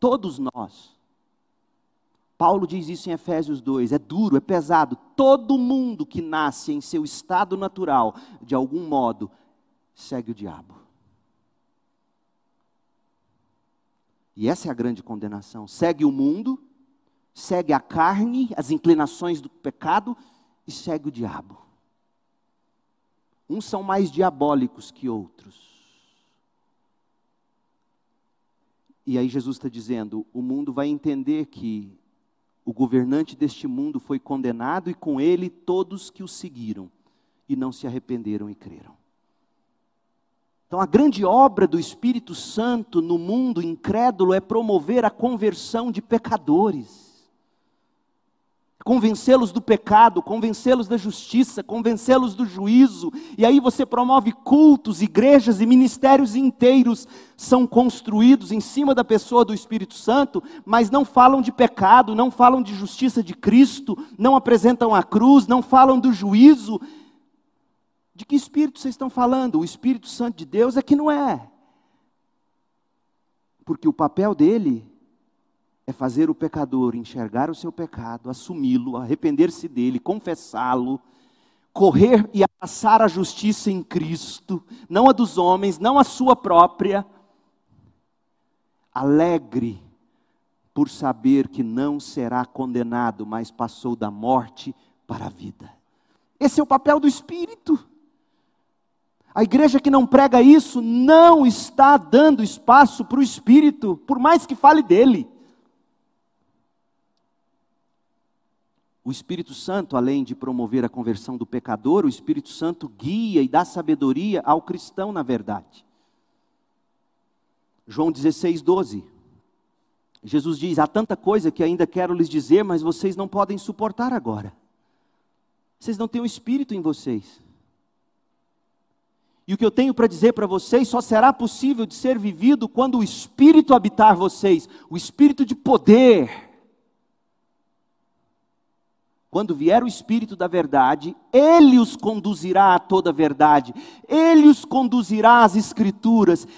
Speaker 1: Todos nós. Paulo diz isso em Efésios 2, é duro, é pesado. Todo mundo que nasce em seu estado natural, de algum modo, segue o diabo. E essa é a grande condenação. Segue o mundo, segue a carne, as inclinações do pecado e segue o diabo. Uns são mais diabólicos que outros. E aí Jesus está dizendo: o mundo vai entender que o governante deste mundo foi condenado e com ele todos que o seguiram e não se arrependeram e creram. Então, a grande obra do Espírito Santo no mundo incrédulo é promover a conversão de pecadores. Convencê-los do pecado, convencê-los da justiça, convencê-los do juízo. E aí você promove cultos, igrejas e ministérios inteiros são construídos em cima da pessoa do Espírito Santo, mas não falam de pecado, não falam de justiça de Cristo, não apresentam a cruz, não falam do juízo de que espírito vocês estão falando? O Espírito Santo de Deus é que não é. Porque o papel dele é fazer o pecador enxergar o seu pecado, assumi-lo, arrepender-se dele, confessá-lo, correr e abraçar a justiça em Cristo, não a dos homens, não a sua própria. Alegre por saber que não será condenado, mas passou da morte para a vida. Esse é o papel do Espírito. A igreja que não prega isso não está dando espaço para o Espírito, por mais que fale dele. O Espírito Santo, além de promover a conversão do pecador, o Espírito Santo guia e dá sabedoria ao cristão na verdade. João 16, 12. Jesus diz: Há tanta coisa que ainda quero lhes dizer, mas vocês não podem suportar agora. Vocês não têm o Espírito em vocês. E o que eu tenho para dizer para vocês só será possível de ser vivido quando o Espírito habitar vocês o Espírito de poder. Quando vier o Espírito da verdade, ele os conduzirá a toda a verdade, ele os conduzirá às Escrituras,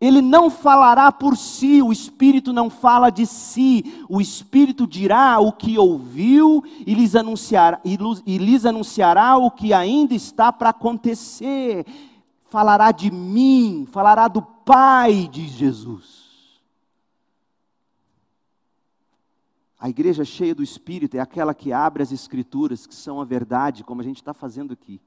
Speaker 1: ele não falará por si, o Espírito não fala de si, o Espírito dirá o que ouviu e lhes anunciará, e lhes anunciará o que ainda está para acontecer falará de mim, falará do Pai, diz Jesus. A igreja cheia do Espírito é aquela que abre as Escrituras, que são a verdade, como a gente está fazendo aqui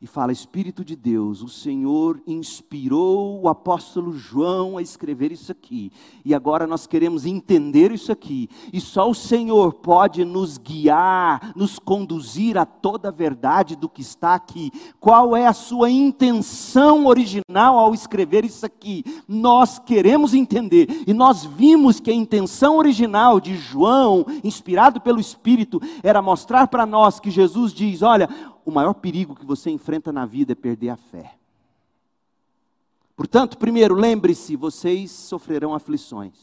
Speaker 1: e fala: Espírito de Deus, o Senhor inspirou o apóstolo João a escrever isso aqui, e agora nós queremos entender isso aqui, e só o Senhor pode nos guiar, nos conduzir a toda a verdade do que está aqui. Qual é a sua intenção original ao escrever isso aqui? Nós queremos entender, e nós vimos que a intenção original de João, inspirado pelo Espírito, era mostrar para nós que Jesus diz: Olha, o maior perigo que você enfrenta na vida é perder a fé. Portanto, primeiro, lembre-se, vocês sofrerão aflições.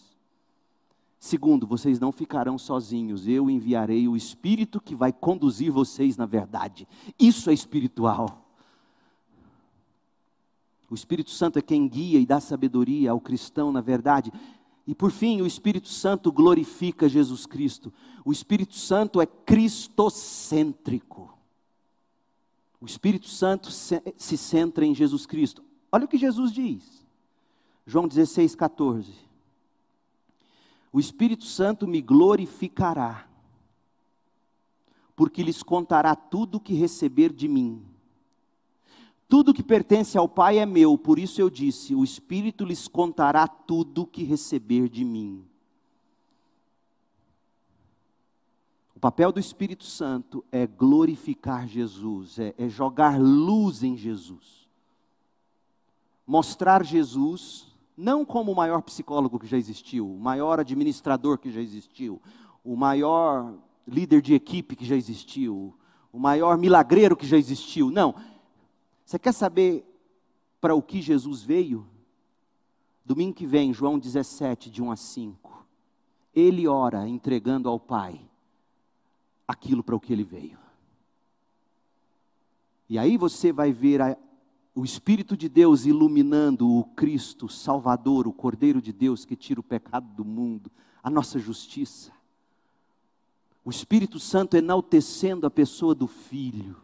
Speaker 1: Segundo, vocês não ficarão sozinhos, eu enviarei o Espírito que vai conduzir vocês na verdade. Isso é espiritual. O Espírito Santo é quem guia e dá sabedoria ao cristão na verdade. E por fim, o Espírito Santo glorifica Jesus Cristo. O Espírito Santo é cristocêntrico. O Espírito Santo se centra em Jesus Cristo. Olha o que Jesus diz. João 16, 14. O Espírito Santo me glorificará, porque lhes contará tudo o que receber de mim. Tudo que pertence ao Pai é meu, por isso eu disse: o Espírito lhes contará tudo o que receber de mim. Papel do Espírito Santo é glorificar Jesus, é, é jogar luz em Jesus. mostrar Jesus não como o maior psicólogo que já existiu, o maior administrador que já existiu, o maior líder de equipe que já existiu, o maior milagreiro que já existiu. Não. Você quer saber para o que Jesus veio? Domingo que vem, João 17, de 1 a 5. Ele ora entregando ao Pai aquilo para o que ele veio. E aí você vai ver a, o Espírito de Deus iluminando o Cristo Salvador, o Cordeiro de Deus que tira o pecado do mundo, a nossa justiça. O Espírito Santo enaltecendo a pessoa do Filho,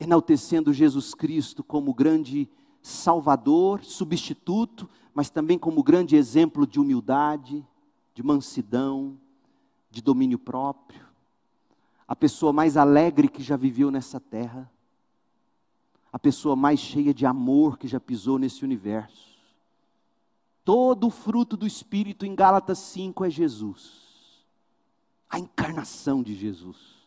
Speaker 1: enaltecendo Jesus Cristo como grande Salvador, substituto, mas também como grande exemplo de humildade, de mansidão, de domínio próprio. A pessoa mais alegre que já viveu nessa terra a pessoa mais cheia de amor que já pisou nesse universo. Todo o fruto do Espírito em Gálatas 5 é Jesus, a encarnação de Jesus.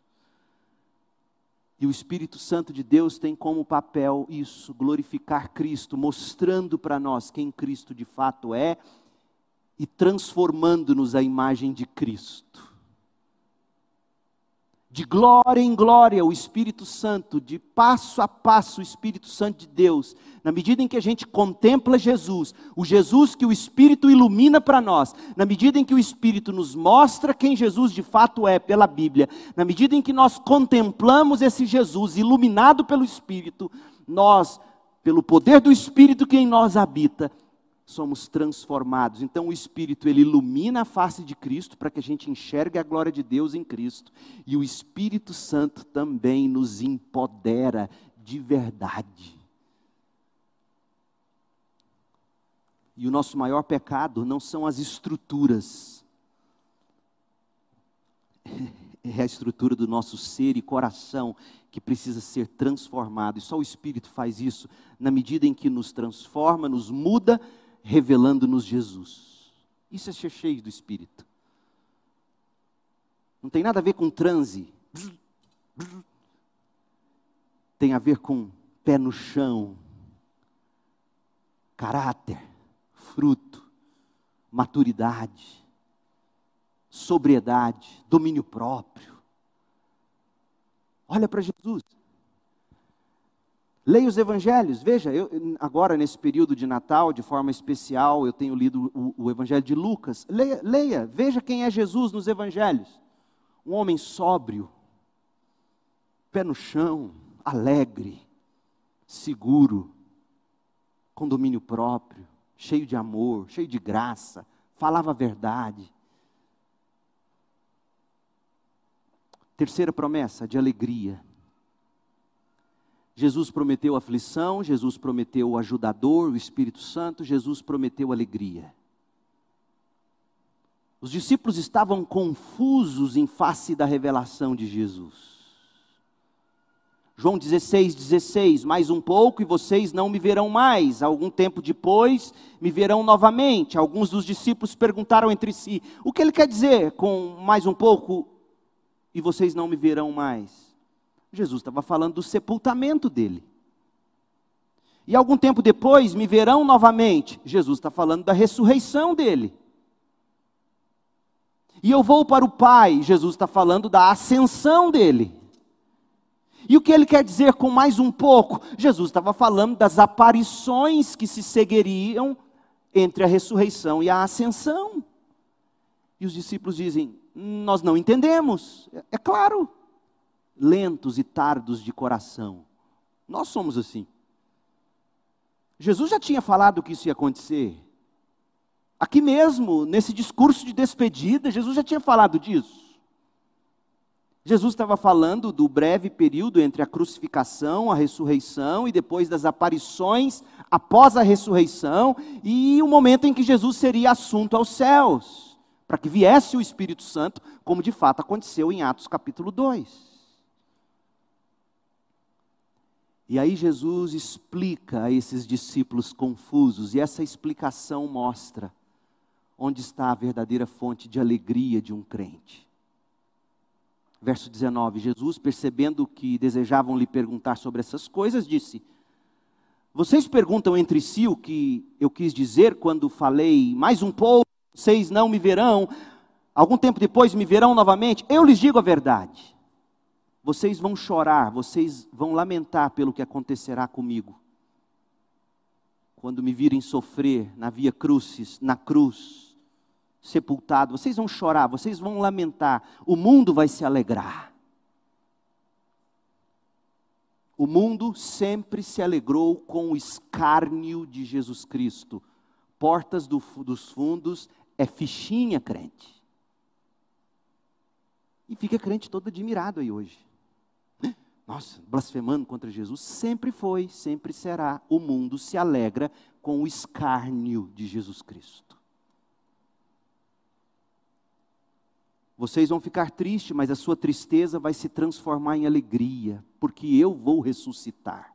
Speaker 1: E o Espírito Santo de Deus tem como papel isso, glorificar Cristo, mostrando para nós quem Cristo de fato é e transformando-nos à imagem de Cristo de glória em glória o Espírito Santo, de passo a passo o Espírito Santo de Deus, na medida em que a gente contempla Jesus, o Jesus que o Espírito ilumina para nós, na medida em que o Espírito nos mostra quem Jesus de fato é pela Bíblia, na medida em que nós contemplamos esse Jesus iluminado pelo Espírito, nós, pelo poder do Espírito que em nós habita, somos transformados. Então o Espírito ele ilumina a face de Cristo para que a gente enxergue a glória de Deus em Cristo, e o Espírito Santo também nos empodera de verdade. E o nosso maior pecado não são as estruturas, é a estrutura do nosso ser e coração que precisa ser transformado, e só o Espírito faz isso, na medida em que nos transforma, nos muda revelando-nos Jesus. Isso é ser cheio do Espírito. Não tem nada a ver com transe. Tem a ver com pé no chão, caráter, fruto, maturidade, sobriedade, domínio próprio. Olha para Jesus. Leia os evangelhos, veja, eu, agora nesse período de Natal, de forma especial, eu tenho lido o, o evangelho de Lucas. Leia, leia, veja quem é Jesus nos evangelhos. Um homem sóbrio, pé no chão, alegre, seguro, com domínio próprio, cheio de amor, cheio de graça, falava a verdade. Terceira promessa, de alegria. Jesus prometeu aflição, Jesus prometeu o ajudador, o Espírito Santo, Jesus prometeu alegria. Os discípulos estavam confusos em face da revelação de Jesus. João 16, 16, mais um pouco e vocês não me verão mais. Algum tempo depois me verão novamente. Alguns dos discípulos perguntaram entre si: o que ele quer dizer com mais um pouco e vocês não me verão mais? Jesus estava falando do sepultamento dele. E algum tempo depois me verão novamente. Jesus está falando da ressurreição dele. E eu vou para o Pai. Jesus está falando da ascensão dele. E o que ele quer dizer com mais um pouco? Jesus estava falando das aparições que se seguiriam entre a ressurreição e a ascensão. E os discípulos dizem: Nós não entendemos. É, é claro lentos e tardos de coração. Nós somos assim. Jesus já tinha falado que isso ia acontecer. Aqui mesmo, nesse discurso de despedida, Jesus já tinha falado disso. Jesus estava falando do breve período entre a crucificação, a ressurreição e depois das aparições após a ressurreição e o momento em que Jesus seria assunto aos céus, para que viesse o Espírito Santo, como de fato aconteceu em Atos capítulo 2. E aí Jesus explica a esses discípulos confusos, e essa explicação mostra onde está a verdadeira fonte de alegria de um crente. Verso 19: Jesus, percebendo que desejavam lhe perguntar sobre essas coisas, disse: Vocês perguntam entre si o que eu quis dizer quando falei mais um pouco, vocês não me verão, algum tempo depois me verão novamente. Eu lhes digo a verdade. Vocês vão chorar, vocês vão lamentar pelo que acontecerá comigo. Quando me virem sofrer na via crucis, na cruz, sepultado, vocês vão chorar, vocês vão lamentar, o mundo vai se alegrar. O mundo sempre se alegrou com o escárnio de Jesus Cristo. Portas do, dos fundos é fichinha crente. E fica crente todo admirado aí hoje. Nossa, blasfemando contra Jesus. Sempre foi, sempre será. O mundo se alegra com o escárnio de Jesus Cristo. Vocês vão ficar tristes, mas a sua tristeza vai se transformar em alegria, porque eu vou ressuscitar.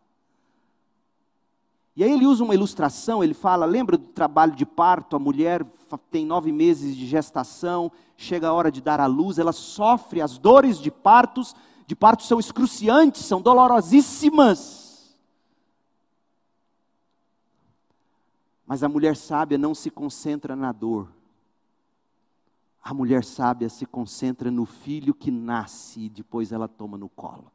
Speaker 1: E aí ele usa uma ilustração, ele fala, lembra do trabalho de parto, a mulher tem nove meses de gestação, chega a hora de dar à luz, ela sofre as dores de partos, de parto são excruciantes, são dolorosíssimas. Mas a mulher sábia não se concentra na dor, a mulher sábia se concentra no filho que nasce e depois ela toma no colo.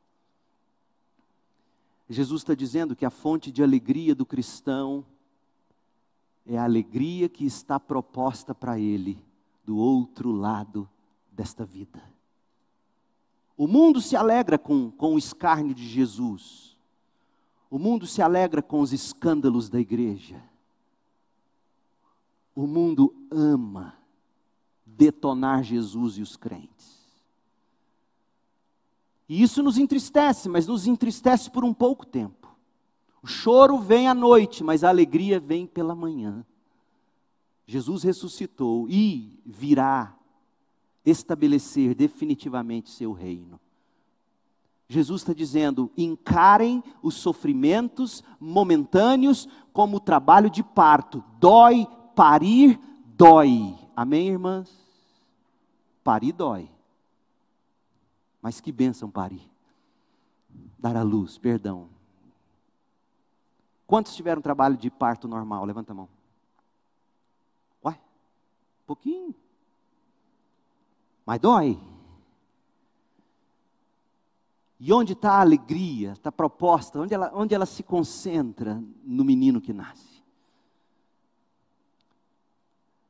Speaker 1: Jesus está dizendo que a fonte de alegria do cristão é a alegria que está proposta para ele do outro lado desta vida. O mundo se alegra com, com o escárnio de Jesus. O mundo se alegra com os escândalos da igreja. O mundo ama detonar Jesus e os crentes. E isso nos entristece, mas nos entristece por um pouco tempo. O choro vem à noite, mas a alegria vem pela manhã. Jesus ressuscitou e virá estabelecer definitivamente seu reino. Jesus está dizendo: encarem os sofrimentos momentâneos como o trabalho de parto. Dói, parir, dói. Amém, irmãs? Parir dói. Mas que bênção parir. Dar a luz, perdão. Quantos tiveram trabalho de parto normal? Levanta a mão. Uai, pouquinho. Mas dói. E onde está a alegria, está a proposta, onde ela, onde ela se concentra no menino que nasce?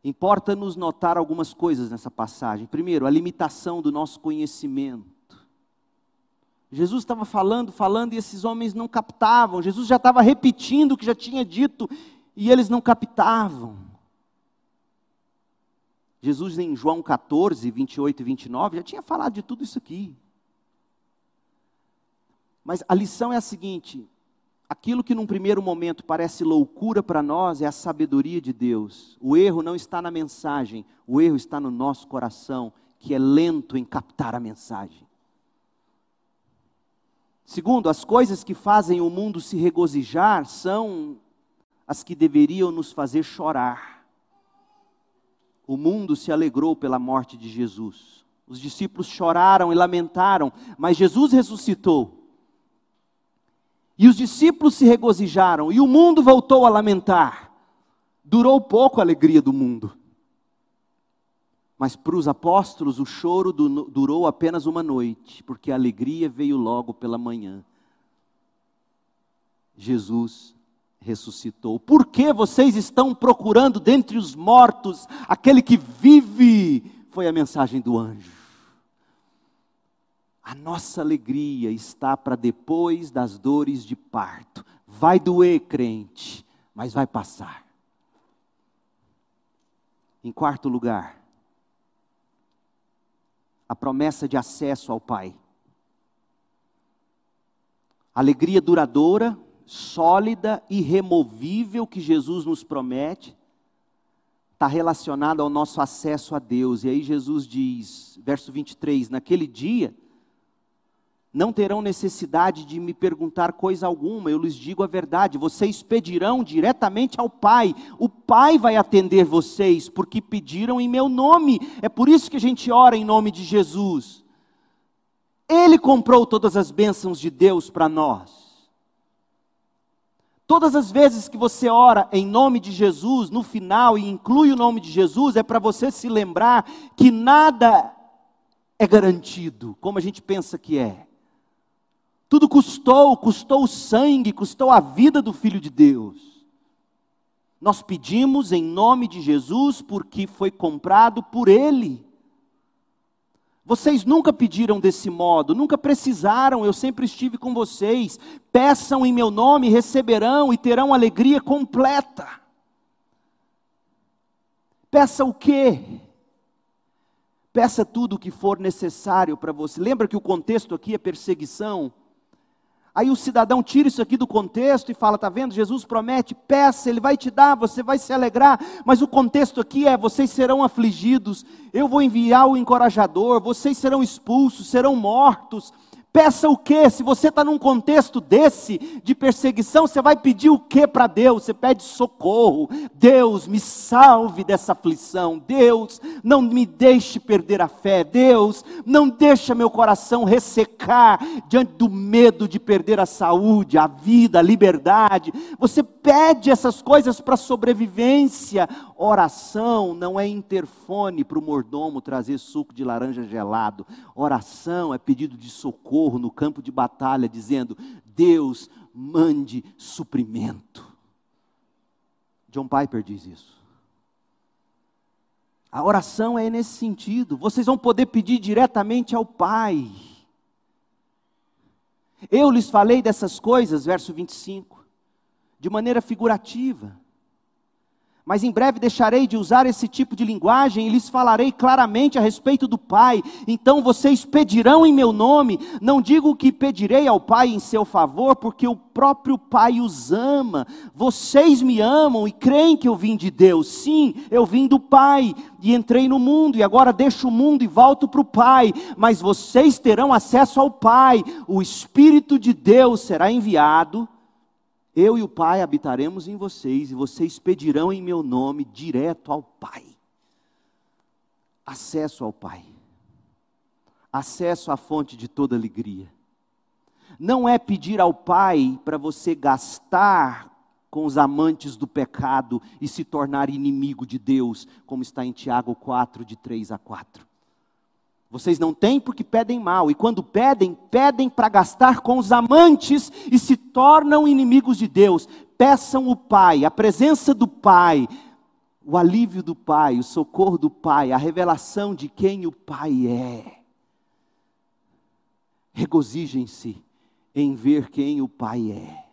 Speaker 1: Importa-nos notar algumas coisas nessa passagem. Primeiro, a limitação do nosso conhecimento. Jesus estava falando, falando e esses homens não captavam. Jesus já estava repetindo o que já tinha dito e eles não captavam. Jesus, em João 14, 28 e 29, já tinha falado de tudo isso aqui. Mas a lição é a seguinte: Aquilo que num primeiro momento parece loucura para nós é a sabedoria de Deus. O erro não está na mensagem, o erro está no nosso coração, que é lento em captar a mensagem. Segundo, as coisas que fazem o mundo se regozijar são as que deveriam nos fazer chorar. O mundo se alegrou pela morte de Jesus. Os discípulos choraram e lamentaram, mas Jesus ressuscitou. E os discípulos se regozijaram, e o mundo voltou a lamentar. Durou pouco a alegria do mundo. Mas para os apóstolos o choro durou apenas uma noite, porque a alegria veio logo pela manhã. Jesus ressuscitou. Por que vocês estão procurando dentre os mortos aquele que vive? Foi a mensagem do anjo. A nossa alegria está para depois das dores de parto. Vai doer, crente, mas vai passar. Em quarto lugar, a promessa de acesso ao Pai. Alegria duradoura, sólida, irremovível que Jesus nos promete, está relacionada ao nosso acesso a Deus. E aí Jesus diz, verso 23, naquele dia não terão necessidade de me perguntar coisa alguma, eu lhes digo a verdade, vocês pedirão diretamente ao Pai, o Pai vai atender vocês, porque pediram em meu nome, é por isso que a gente ora em nome de Jesus. Ele comprou todas as bênçãos de Deus para nós. Todas as vezes que você ora em nome de Jesus, no final, e inclui o nome de Jesus, é para você se lembrar que nada é garantido, como a gente pensa que é. Tudo custou, custou o sangue, custou a vida do Filho de Deus. Nós pedimos em nome de Jesus porque foi comprado por Ele. Vocês nunca pediram desse modo, nunca precisaram, eu sempre estive com vocês. Peçam em meu nome, receberão e terão alegria completa. Peça o quê? Peça tudo o que for necessário para você. Lembra que o contexto aqui é perseguição? Aí o cidadão tira isso aqui do contexto e fala: está vendo? Jesus promete, peça, ele vai te dar, você vai se alegrar. Mas o contexto aqui é: vocês serão afligidos, eu vou enviar o encorajador, vocês serão expulsos, serão mortos. Peça o que? Se você está num contexto desse, de perseguição, você vai pedir o que para Deus? Você pede socorro. Deus, me salve dessa aflição. Deus, não me deixe perder a fé. Deus, não deixe meu coração ressecar diante do medo de perder a saúde, a vida, a liberdade. Você pede essas coisas para sobrevivência. Oração não é interfone para o mordomo trazer suco de laranja gelado. Oração é pedido de socorro no campo de batalha, dizendo: Deus, mande suprimento. John Piper diz isso. A oração é nesse sentido. Vocês vão poder pedir diretamente ao Pai. Eu lhes falei dessas coisas, verso 25, de maneira figurativa mas em breve deixarei de usar esse tipo de linguagem e lhes falarei claramente a respeito do Pai. Então vocês pedirão em meu nome. Não digo que pedirei ao Pai em seu favor, porque o próprio Pai os ama. Vocês me amam e creem que eu vim de Deus. Sim, eu vim do Pai e entrei no mundo, e agora deixo o mundo e volto para o Pai. Mas vocês terão acesso ao Pai. O Espírito de Deus será enviado eu e o Pai habitaremos em vocês, e vocês pedirão em meu nome direto ao Pai. Acesso ao Pai. Acesso à fonte de toda alegria. Não é pedir ao Pai para você gastar com os amantes do pecado e se tornar inimigo de Deus, como está em Tiago 4, de 3 a 4. Vocês não têm porque pedem mal, e quando pedem, pedem para gastar com os amantes e se tornam inimigos de Deus. Peçam o Pai, a presença do Pai, o alívio do Pai, o socorro do Pai, a revelação de quem o Pai é. Regozijem-se em ver quem o Pai é.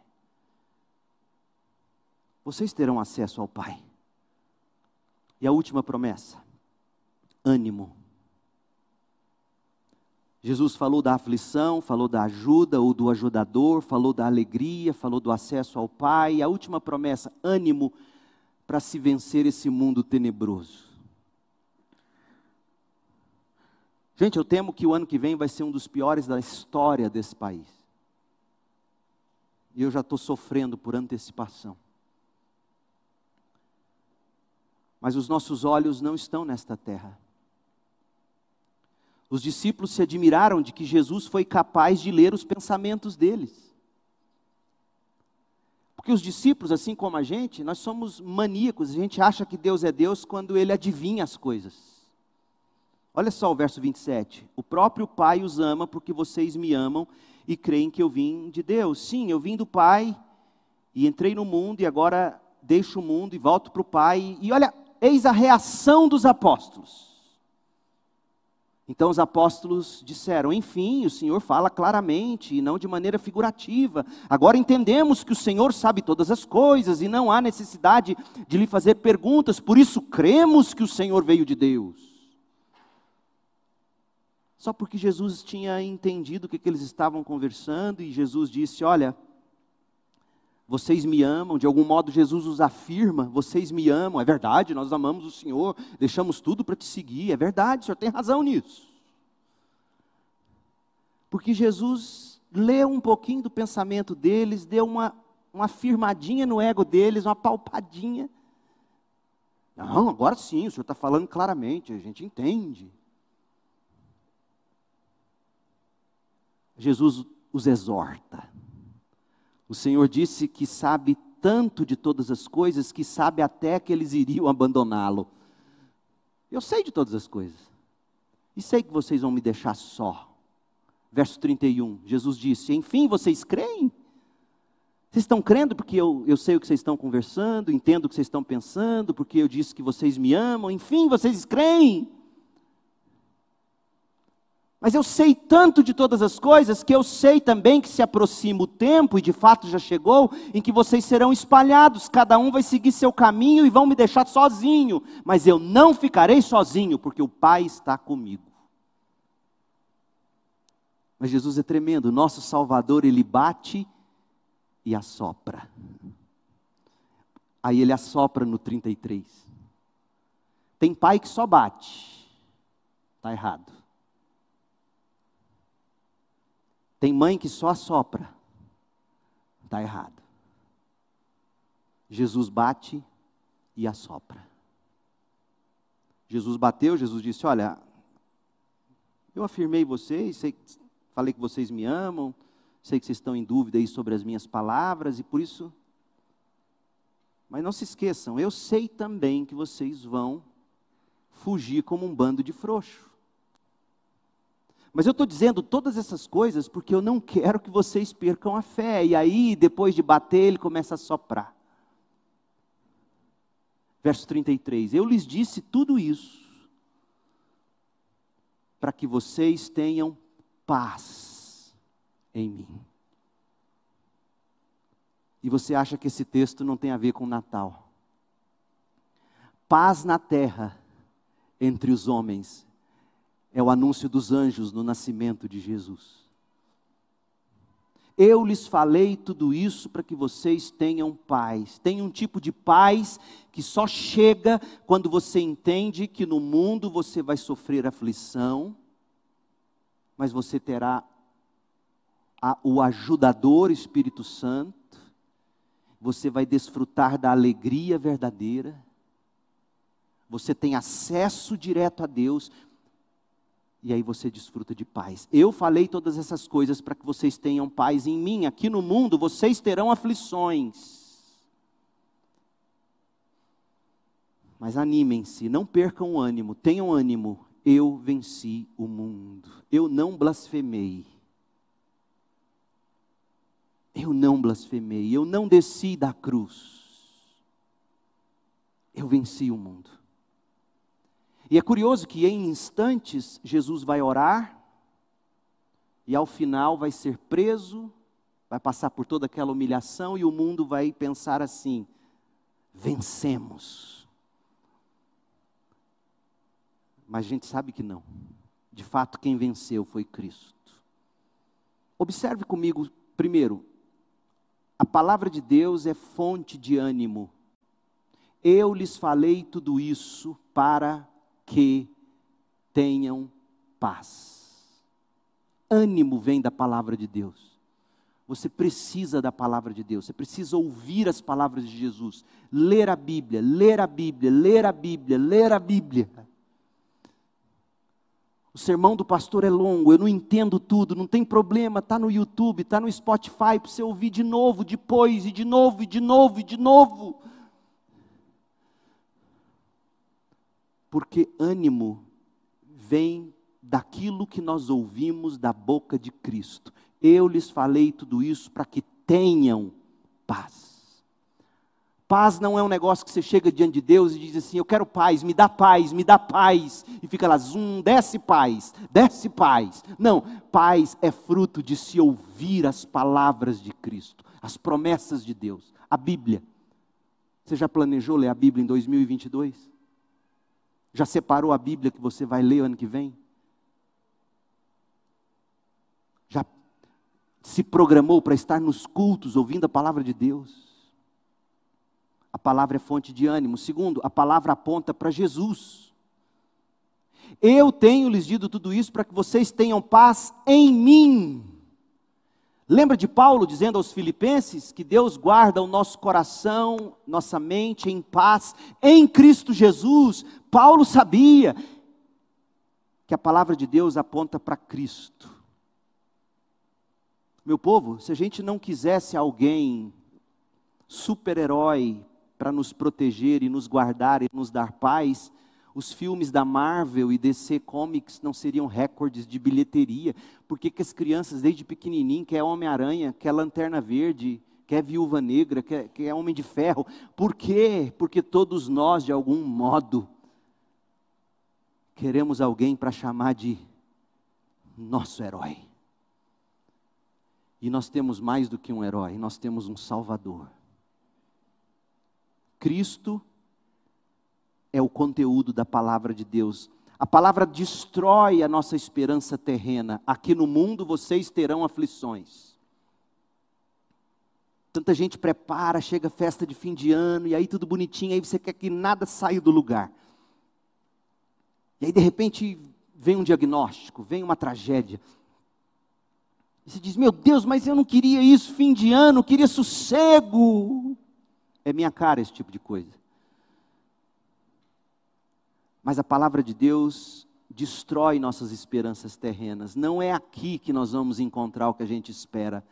Speaker 1: Vocês terão acesso ao Pai. E a última promessa: ânimo Jesus falou da aflição, falou da ajuda ou do ajudador, falou da alegria, falou do acesso ao Pai. A última promessa: ânimo para se vencer esse mundo tenebroso. Gente, eu temo que o ano que vem vai ser um dos piores da história desse país. E eu já estou sofrendo por antecipação. Mas os nossos olhos não estão nesta terra. Os discípulos se admiraram de que Jesus foi capaz de ler os pensamentos deles. Porque os discípulos, assim como a gente, nós somos maníacos, a gente acha que Deus é Deus quando ele adivinha as coisas. Olha só o verso 27. O próprio Pai os ama porque vocês me amam e creem que eu vim de Deus. Sim, eu vim do Pai e entrei no mundo e agora deixo o mundo e volto para o Pai. E olha, eis a reação dos apóstolos. Então os apóstolos disseram: Enfim, o Senhor fala claramente e não de maneira figurativa. Agora entendemos que o Senhor sabe todas as coisas e não há necessidade de lhe fazer perguntas, por isso cremos que o Senhor veio de Deus. Só porque Jesus tinha entendido o que, que eles estavam conversando e Jesus disse: Olha, vocês me amam, de algum modo Jesus os afirma, vocês me amam, é verdade, nós amamos o Senhor, deixamos tudo para te seguir, é verdade, o Senhor tem razão nisso. Porque Jesus leu um pouquinho do pensamento deles, deu uma, uma afirmadinha no ego deles, uma palpadinha. Não, agora sim, o Senhor está falando claramente, a gente entende. Jesus os exorta. O Senhor disse que sabe tanto de todas as coisas que sabe até que eles iriam abandoná-lo. Eu sei de todas as coisas. E sei que vocês vão me deixar só. Verso 31, Jesus disse: Enfim, vocês creem? Vocês estão crendo porque eu, eu sei o que vocês estão conversando, entendo o que vocês estão pensando, porque eu disse que vocês me amam, enfim, vocês creem. Mas eu sei tanto de todas as coisas que eu sei também que se aproxima o tempo, e de fato já chegou, em que vocês serão espalhados, cada um vai seguir seu caminho e vão me deixar sozinho. Mas eu não ficarei sozinho, porque o Pai está comigo. Mas Jesus é tremendo, nosso Salvador, ele bate e assopra. Aí ele assopra no 33. Tem pai que só bate, está errado. Tem mãe que só assopra. Está errado. Jesus bate e assopra. Jesus bateu, Jesus disse: Olha, eu afirmei vocês, sei, falei que vocês me amam, sei que vocês estão em dúvida aí sobre as minhas palavras e por isso. Mas não se esqueçam, eu sei também que vocês vão fugir como um bando de frouxo. Mas eu estou dizendo todas essas coisas porque eu não quero que vocês percam a fé. E aí, depois de bater, ele começa a soprar. Verso 33: Eu lhes disse tudo isso para que vocês tenham paz em mim. E você acha que esse texto não tem a ver com Natal? Paz na terra entre os homens é o anúncio dos anjos no nascimento de Jesus. Eu lhes falei tudo isso para que vocês tenham paz. Tem um tipo de paz que só chega quando você entende que no mundo você vai sofrer aflição, mas você terá a, o ajudador Espírito Santo, você vai desfrutar da alegria verdadeira, você tem acesso direto a Deus, e aí você desfruta de paz. Eu falei todas essas coisas para que vocês tenham paz em mim. Aqui no mundo vocês terão aflições. Mas animem-se, não percam o ânimo, tenham ânimo. Eu venci o mundo. Eu não blasfemei. Eu não blasfemei. Eu não desci da cruz. Eu venci o mundo. E é curioso que em instantes Jesus vai orar, e ao final vai ser preso, vai passar por toda aquela humilhação, e o mundo vai pensar assim: vencemos. Mas a gente sabe que não. De fato, quem venceu foi Cristo. Observe comigo, primeiro, a palavra de Deus é fonte de ânimo. Eu lhes falei tudo isso para que tenham paz. Ânimo vem da palavra de Deus. Você precisa da palavra de Deus, você precisa ouvir as palavras de Jesus, ler a Bíblia, ler a Bíblia, ler a Bíblia, ler a Bíblia. O sermão do pastor é longo, eu não entendo tudo, não tem problema, está no YouTube, está no Spotify, para você ouvir de novo, depois, e de novo, e de novo, e de novo. Porque ânimo vem daquilo que nós ouvimos da boca de Cristo. Eu lhes falei tudo isso para que tenham paz. Paz não é um negócio que você chega diante de Deus e diz assim: Eu quero paz, me dá paz, me dá paz. E fica lá, zum, desce paz, desce paz. Não, paz é fruto de se ouvir as palavras de Cristo, as promessas de Deus, a Bíblia. Você já planejou ler a Bíblia em 2022? Já separou a Bíblia que você vai ler ano que vem? Já se programou para estar nos cultos ouvindo a palavra de Deus? A palavra é fonte de ânimo. Segundo, a palavra aponta para Jesus. Eu tenho lhes dito tudo isso para que vocês tenham paz em mim. Lembra de Paulo dizendo aos Filipenses que Deus guarda o nosso coração, nossa mente em paz em Cristo Jesus? Paulo sabia que a palavra de Deus aponta para Cristo. Meu povo, se a gente não quisesse alguém super-herói para nos proteger e nos guardar e nos dar paz, os filmes da Marvel e DC Comics não seriam recordes de bilheteria? Por que, que as crianças, desde pequenininho, quer Homem-Aranha, quer Lanterna Verde, quer Viúva Negra, quer, quer Homem de Ferro? Por quê? Porque todos nós, de algum modo, queremos alguém para chamar de nosso herói. E nós temos mais do que um herói, nós temos um Salvador. Cristo é o conteúdo da palavra de Deus. A palavra destrói a nossa esperança terrena. Aqui no mundo vocês terão aflições. Tanta gente prepara, chega festa de fim de ano, e aí tudo bonitinho, aí você quer que nada saia do lugar. E aí de repente vem um diagnóstico, vem uma tragédia. E você diz: Meu Deus, mas eu não queria isso, fim de ano, queria sossego. É minha cara esse tipo de coisa. Mas a palavra de Deus destrói nossas esperanças terrenas. Não é aqui que nós vamos encontrar o que a gente espera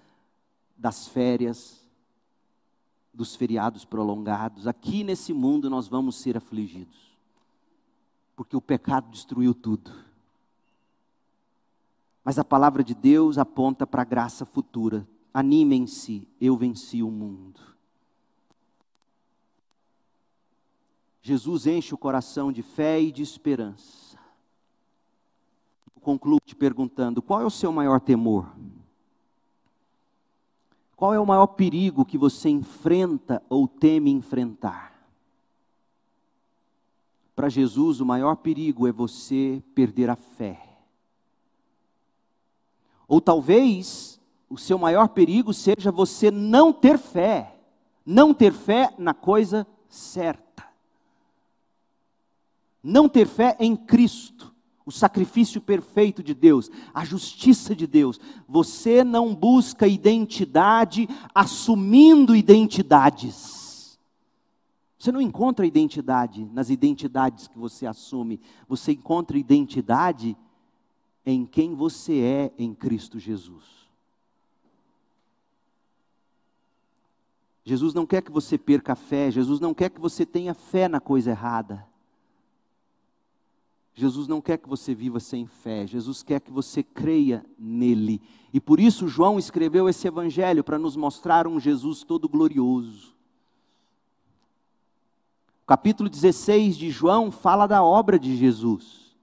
Speaker 1: das férias, dos feriados prolongados. Aqui nesse mundo nós vamos ser afligidos. Porque o pecado destruiu tudo. Mas a palavra de Deus aponta para a graça futura. Animem-se, eu venci o mundo. Jesus enche o coração de fé e de esperança. Eu concluo te perguntando: qual é o seu maior temor? Qual é o maior perigo que você enfrenta ou teme enfrentar? Para Jesus, o maior perigo é você perder a fé. Ou talvez o seu maior perigo seja você não ter fé, não ter fé na coisa certa. Não ter fé em Cristo, o sacrifício perfeito de Deus, a justiça de Deus. Você não busca identidade assumindo identidades. Você não encontra identidade nas identidades que você assume, você encontra identidade em quem você é em Cristo Jesus. Jesus não quer que você perca a fé, Jesus não quer que você tenha fé na coisa errada. Jesus não quer que você viva sem fé, Jesus quer que você creia nele. E por isso João escreveu esse evangelho para nos mostrar um Jesus todo glorioso. O capítulo 16 de João fala da obra de Jesus.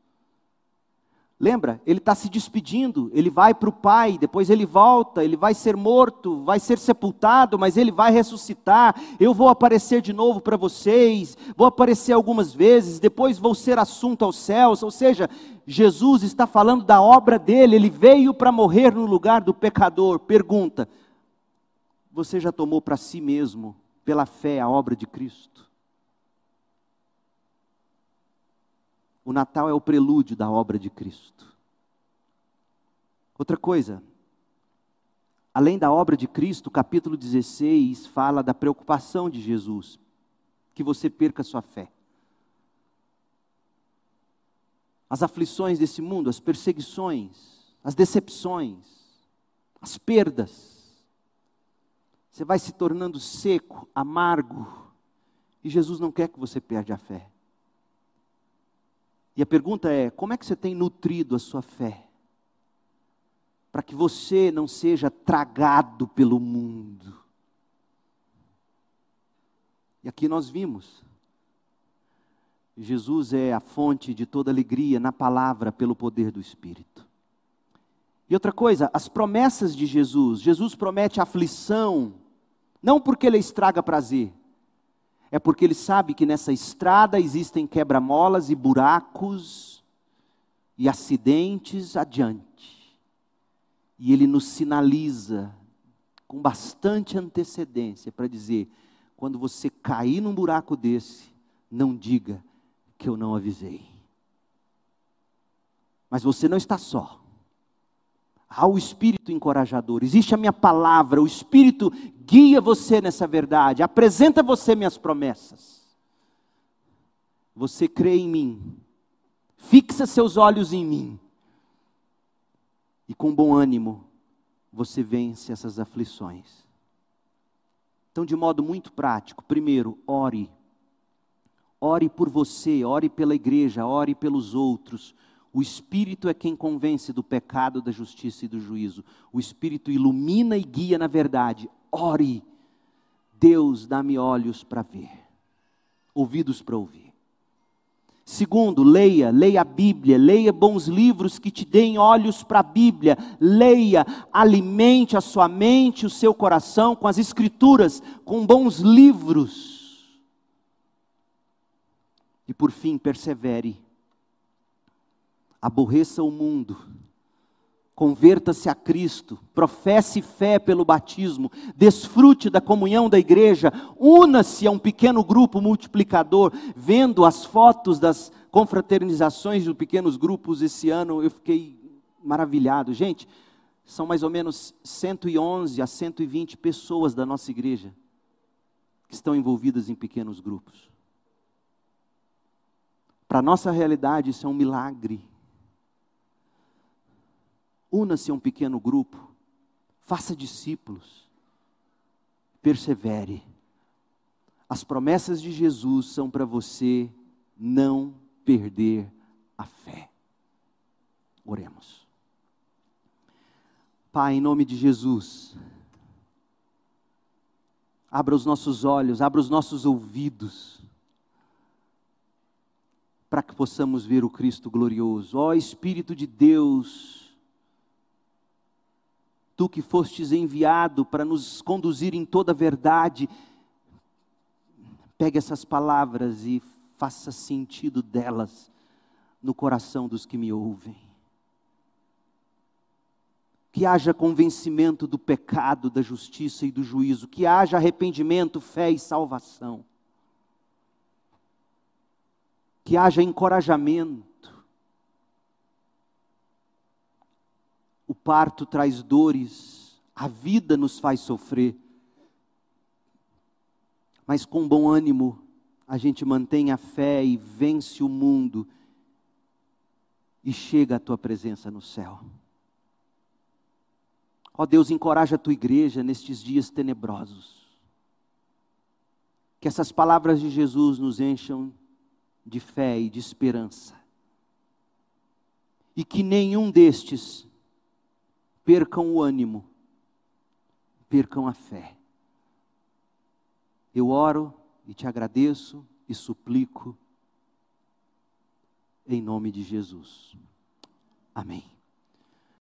Speaker 1: Lembra? Ele está se despedindo, ele vai para o Pai, depois ele volta, ele vai ser morto, vai ser sepultado, mas ele vai ressuscitar. Eu vou aparecer de novo para vocês, vou aparecer algumas vezes, depois vou ser assunto aos céus. Ou seja, Jesus está falando da obra dele, ele veio para morrer no lugar do pecador. Pergunta: você já tomou para si mesmo, pela fé, a obra de Cristo? O Natal é o prelúdio da obra de Cristo. Outra coisa, além da obra de Cristo, o capítulo 16 fala da preocupação de Jesus, que você perca sua fé. As aflições desse mundo, as perseguições, as decepções, as perdas. Você vai se tornando seco, amargo, e Jesus não quer que você perca a fé. E a pergunta é: como é que você tem nutrido a sua fé? Para que você não seja tragado pelo mundo. E aqui nós vimos. Jesus é a fonte de toda alegria na palavra pelo poder do Espírito. E outra coisa, as promessas de Jesus. Jesus promete aflição, não porque ele estraga prazer, é porque ele sabe que nessa estrada existem quebra-molas e buracos e acidentes adiante. E ele nos sinaliza com bastante antecedência para dizer: quando você cair num buraco desse, não diga que eu não avisei. Mas você não está só. Há o Espírito encorajador, existe a minha palavra, o Espírito guia você nessa verdade, apresenta você minhas promessas. Você crê em mim, fixa seus olhos em mim, e com bom ânimo você vence essas aflições. Então, de modo muito prático, primeiro, ore. Ore por você, ore pela igreja, ore pelos outros. O Espírito é quem convence do pecado, da justiça e do juízo. O Espírito ilumina e guia na verdade. Ore. Deus, dá-me olhos para ver, ouvidos para ouvir. Segundo, leia, leia a Bíblia, leia bons livros que te deem olhos para a Bíblia, leia, alimente a sua mente, o seu coração com as Escrituras, com bons livros. E por fim, persevere, aborreça o mundo, Converta-se a Cristo, professe fé pelo batismo, desfrute da comunhão da igreja, una-se a um pequeno grupo multiplicador. Vendo as fotos das confraternizações de pequenos grupos esse ano, eu fiquei maravilhado. Gente, são mais ou menos 111 a 120 pessoas da nossa igreja que estão envolvidas em pequenos grupos. Para a nossa realidade, isso é um milagre. Una-se a um pequeno grupo, faça discípulos, persevere. As promessas de Jesus são para você não perder a fé. Oremos. Pai, em nome de Jesus, abra os nossos olhos, abra os nossos ouvidos, para que possamos ver o Cristo glorioso. Ó Espírito de Deus, tu que fostes enviado para nos conduzir em toda a verdade, pegue essas palavras e faça sentido delas no coração dos que me ouvem. Que haja convencimento do pecado, da justiça e do juízo, que haja arrependimento, fé e salvação. Que haja encorajamento O parto traz dores, a vida nos faz sofrer. Mas com bom ânimo, a gente mantém a fé e vence o mundo e chega à tua presença no céu. Ó Deus, encoraja a tua igreja nestes dias tenebrosos. Que essas palavras de Jesus nos encham de fé e de esperança. E que nenhum destes percam o ânimo, percam a fé. Eu oro e te agradeço e suplico em nome de Jesus. Amém.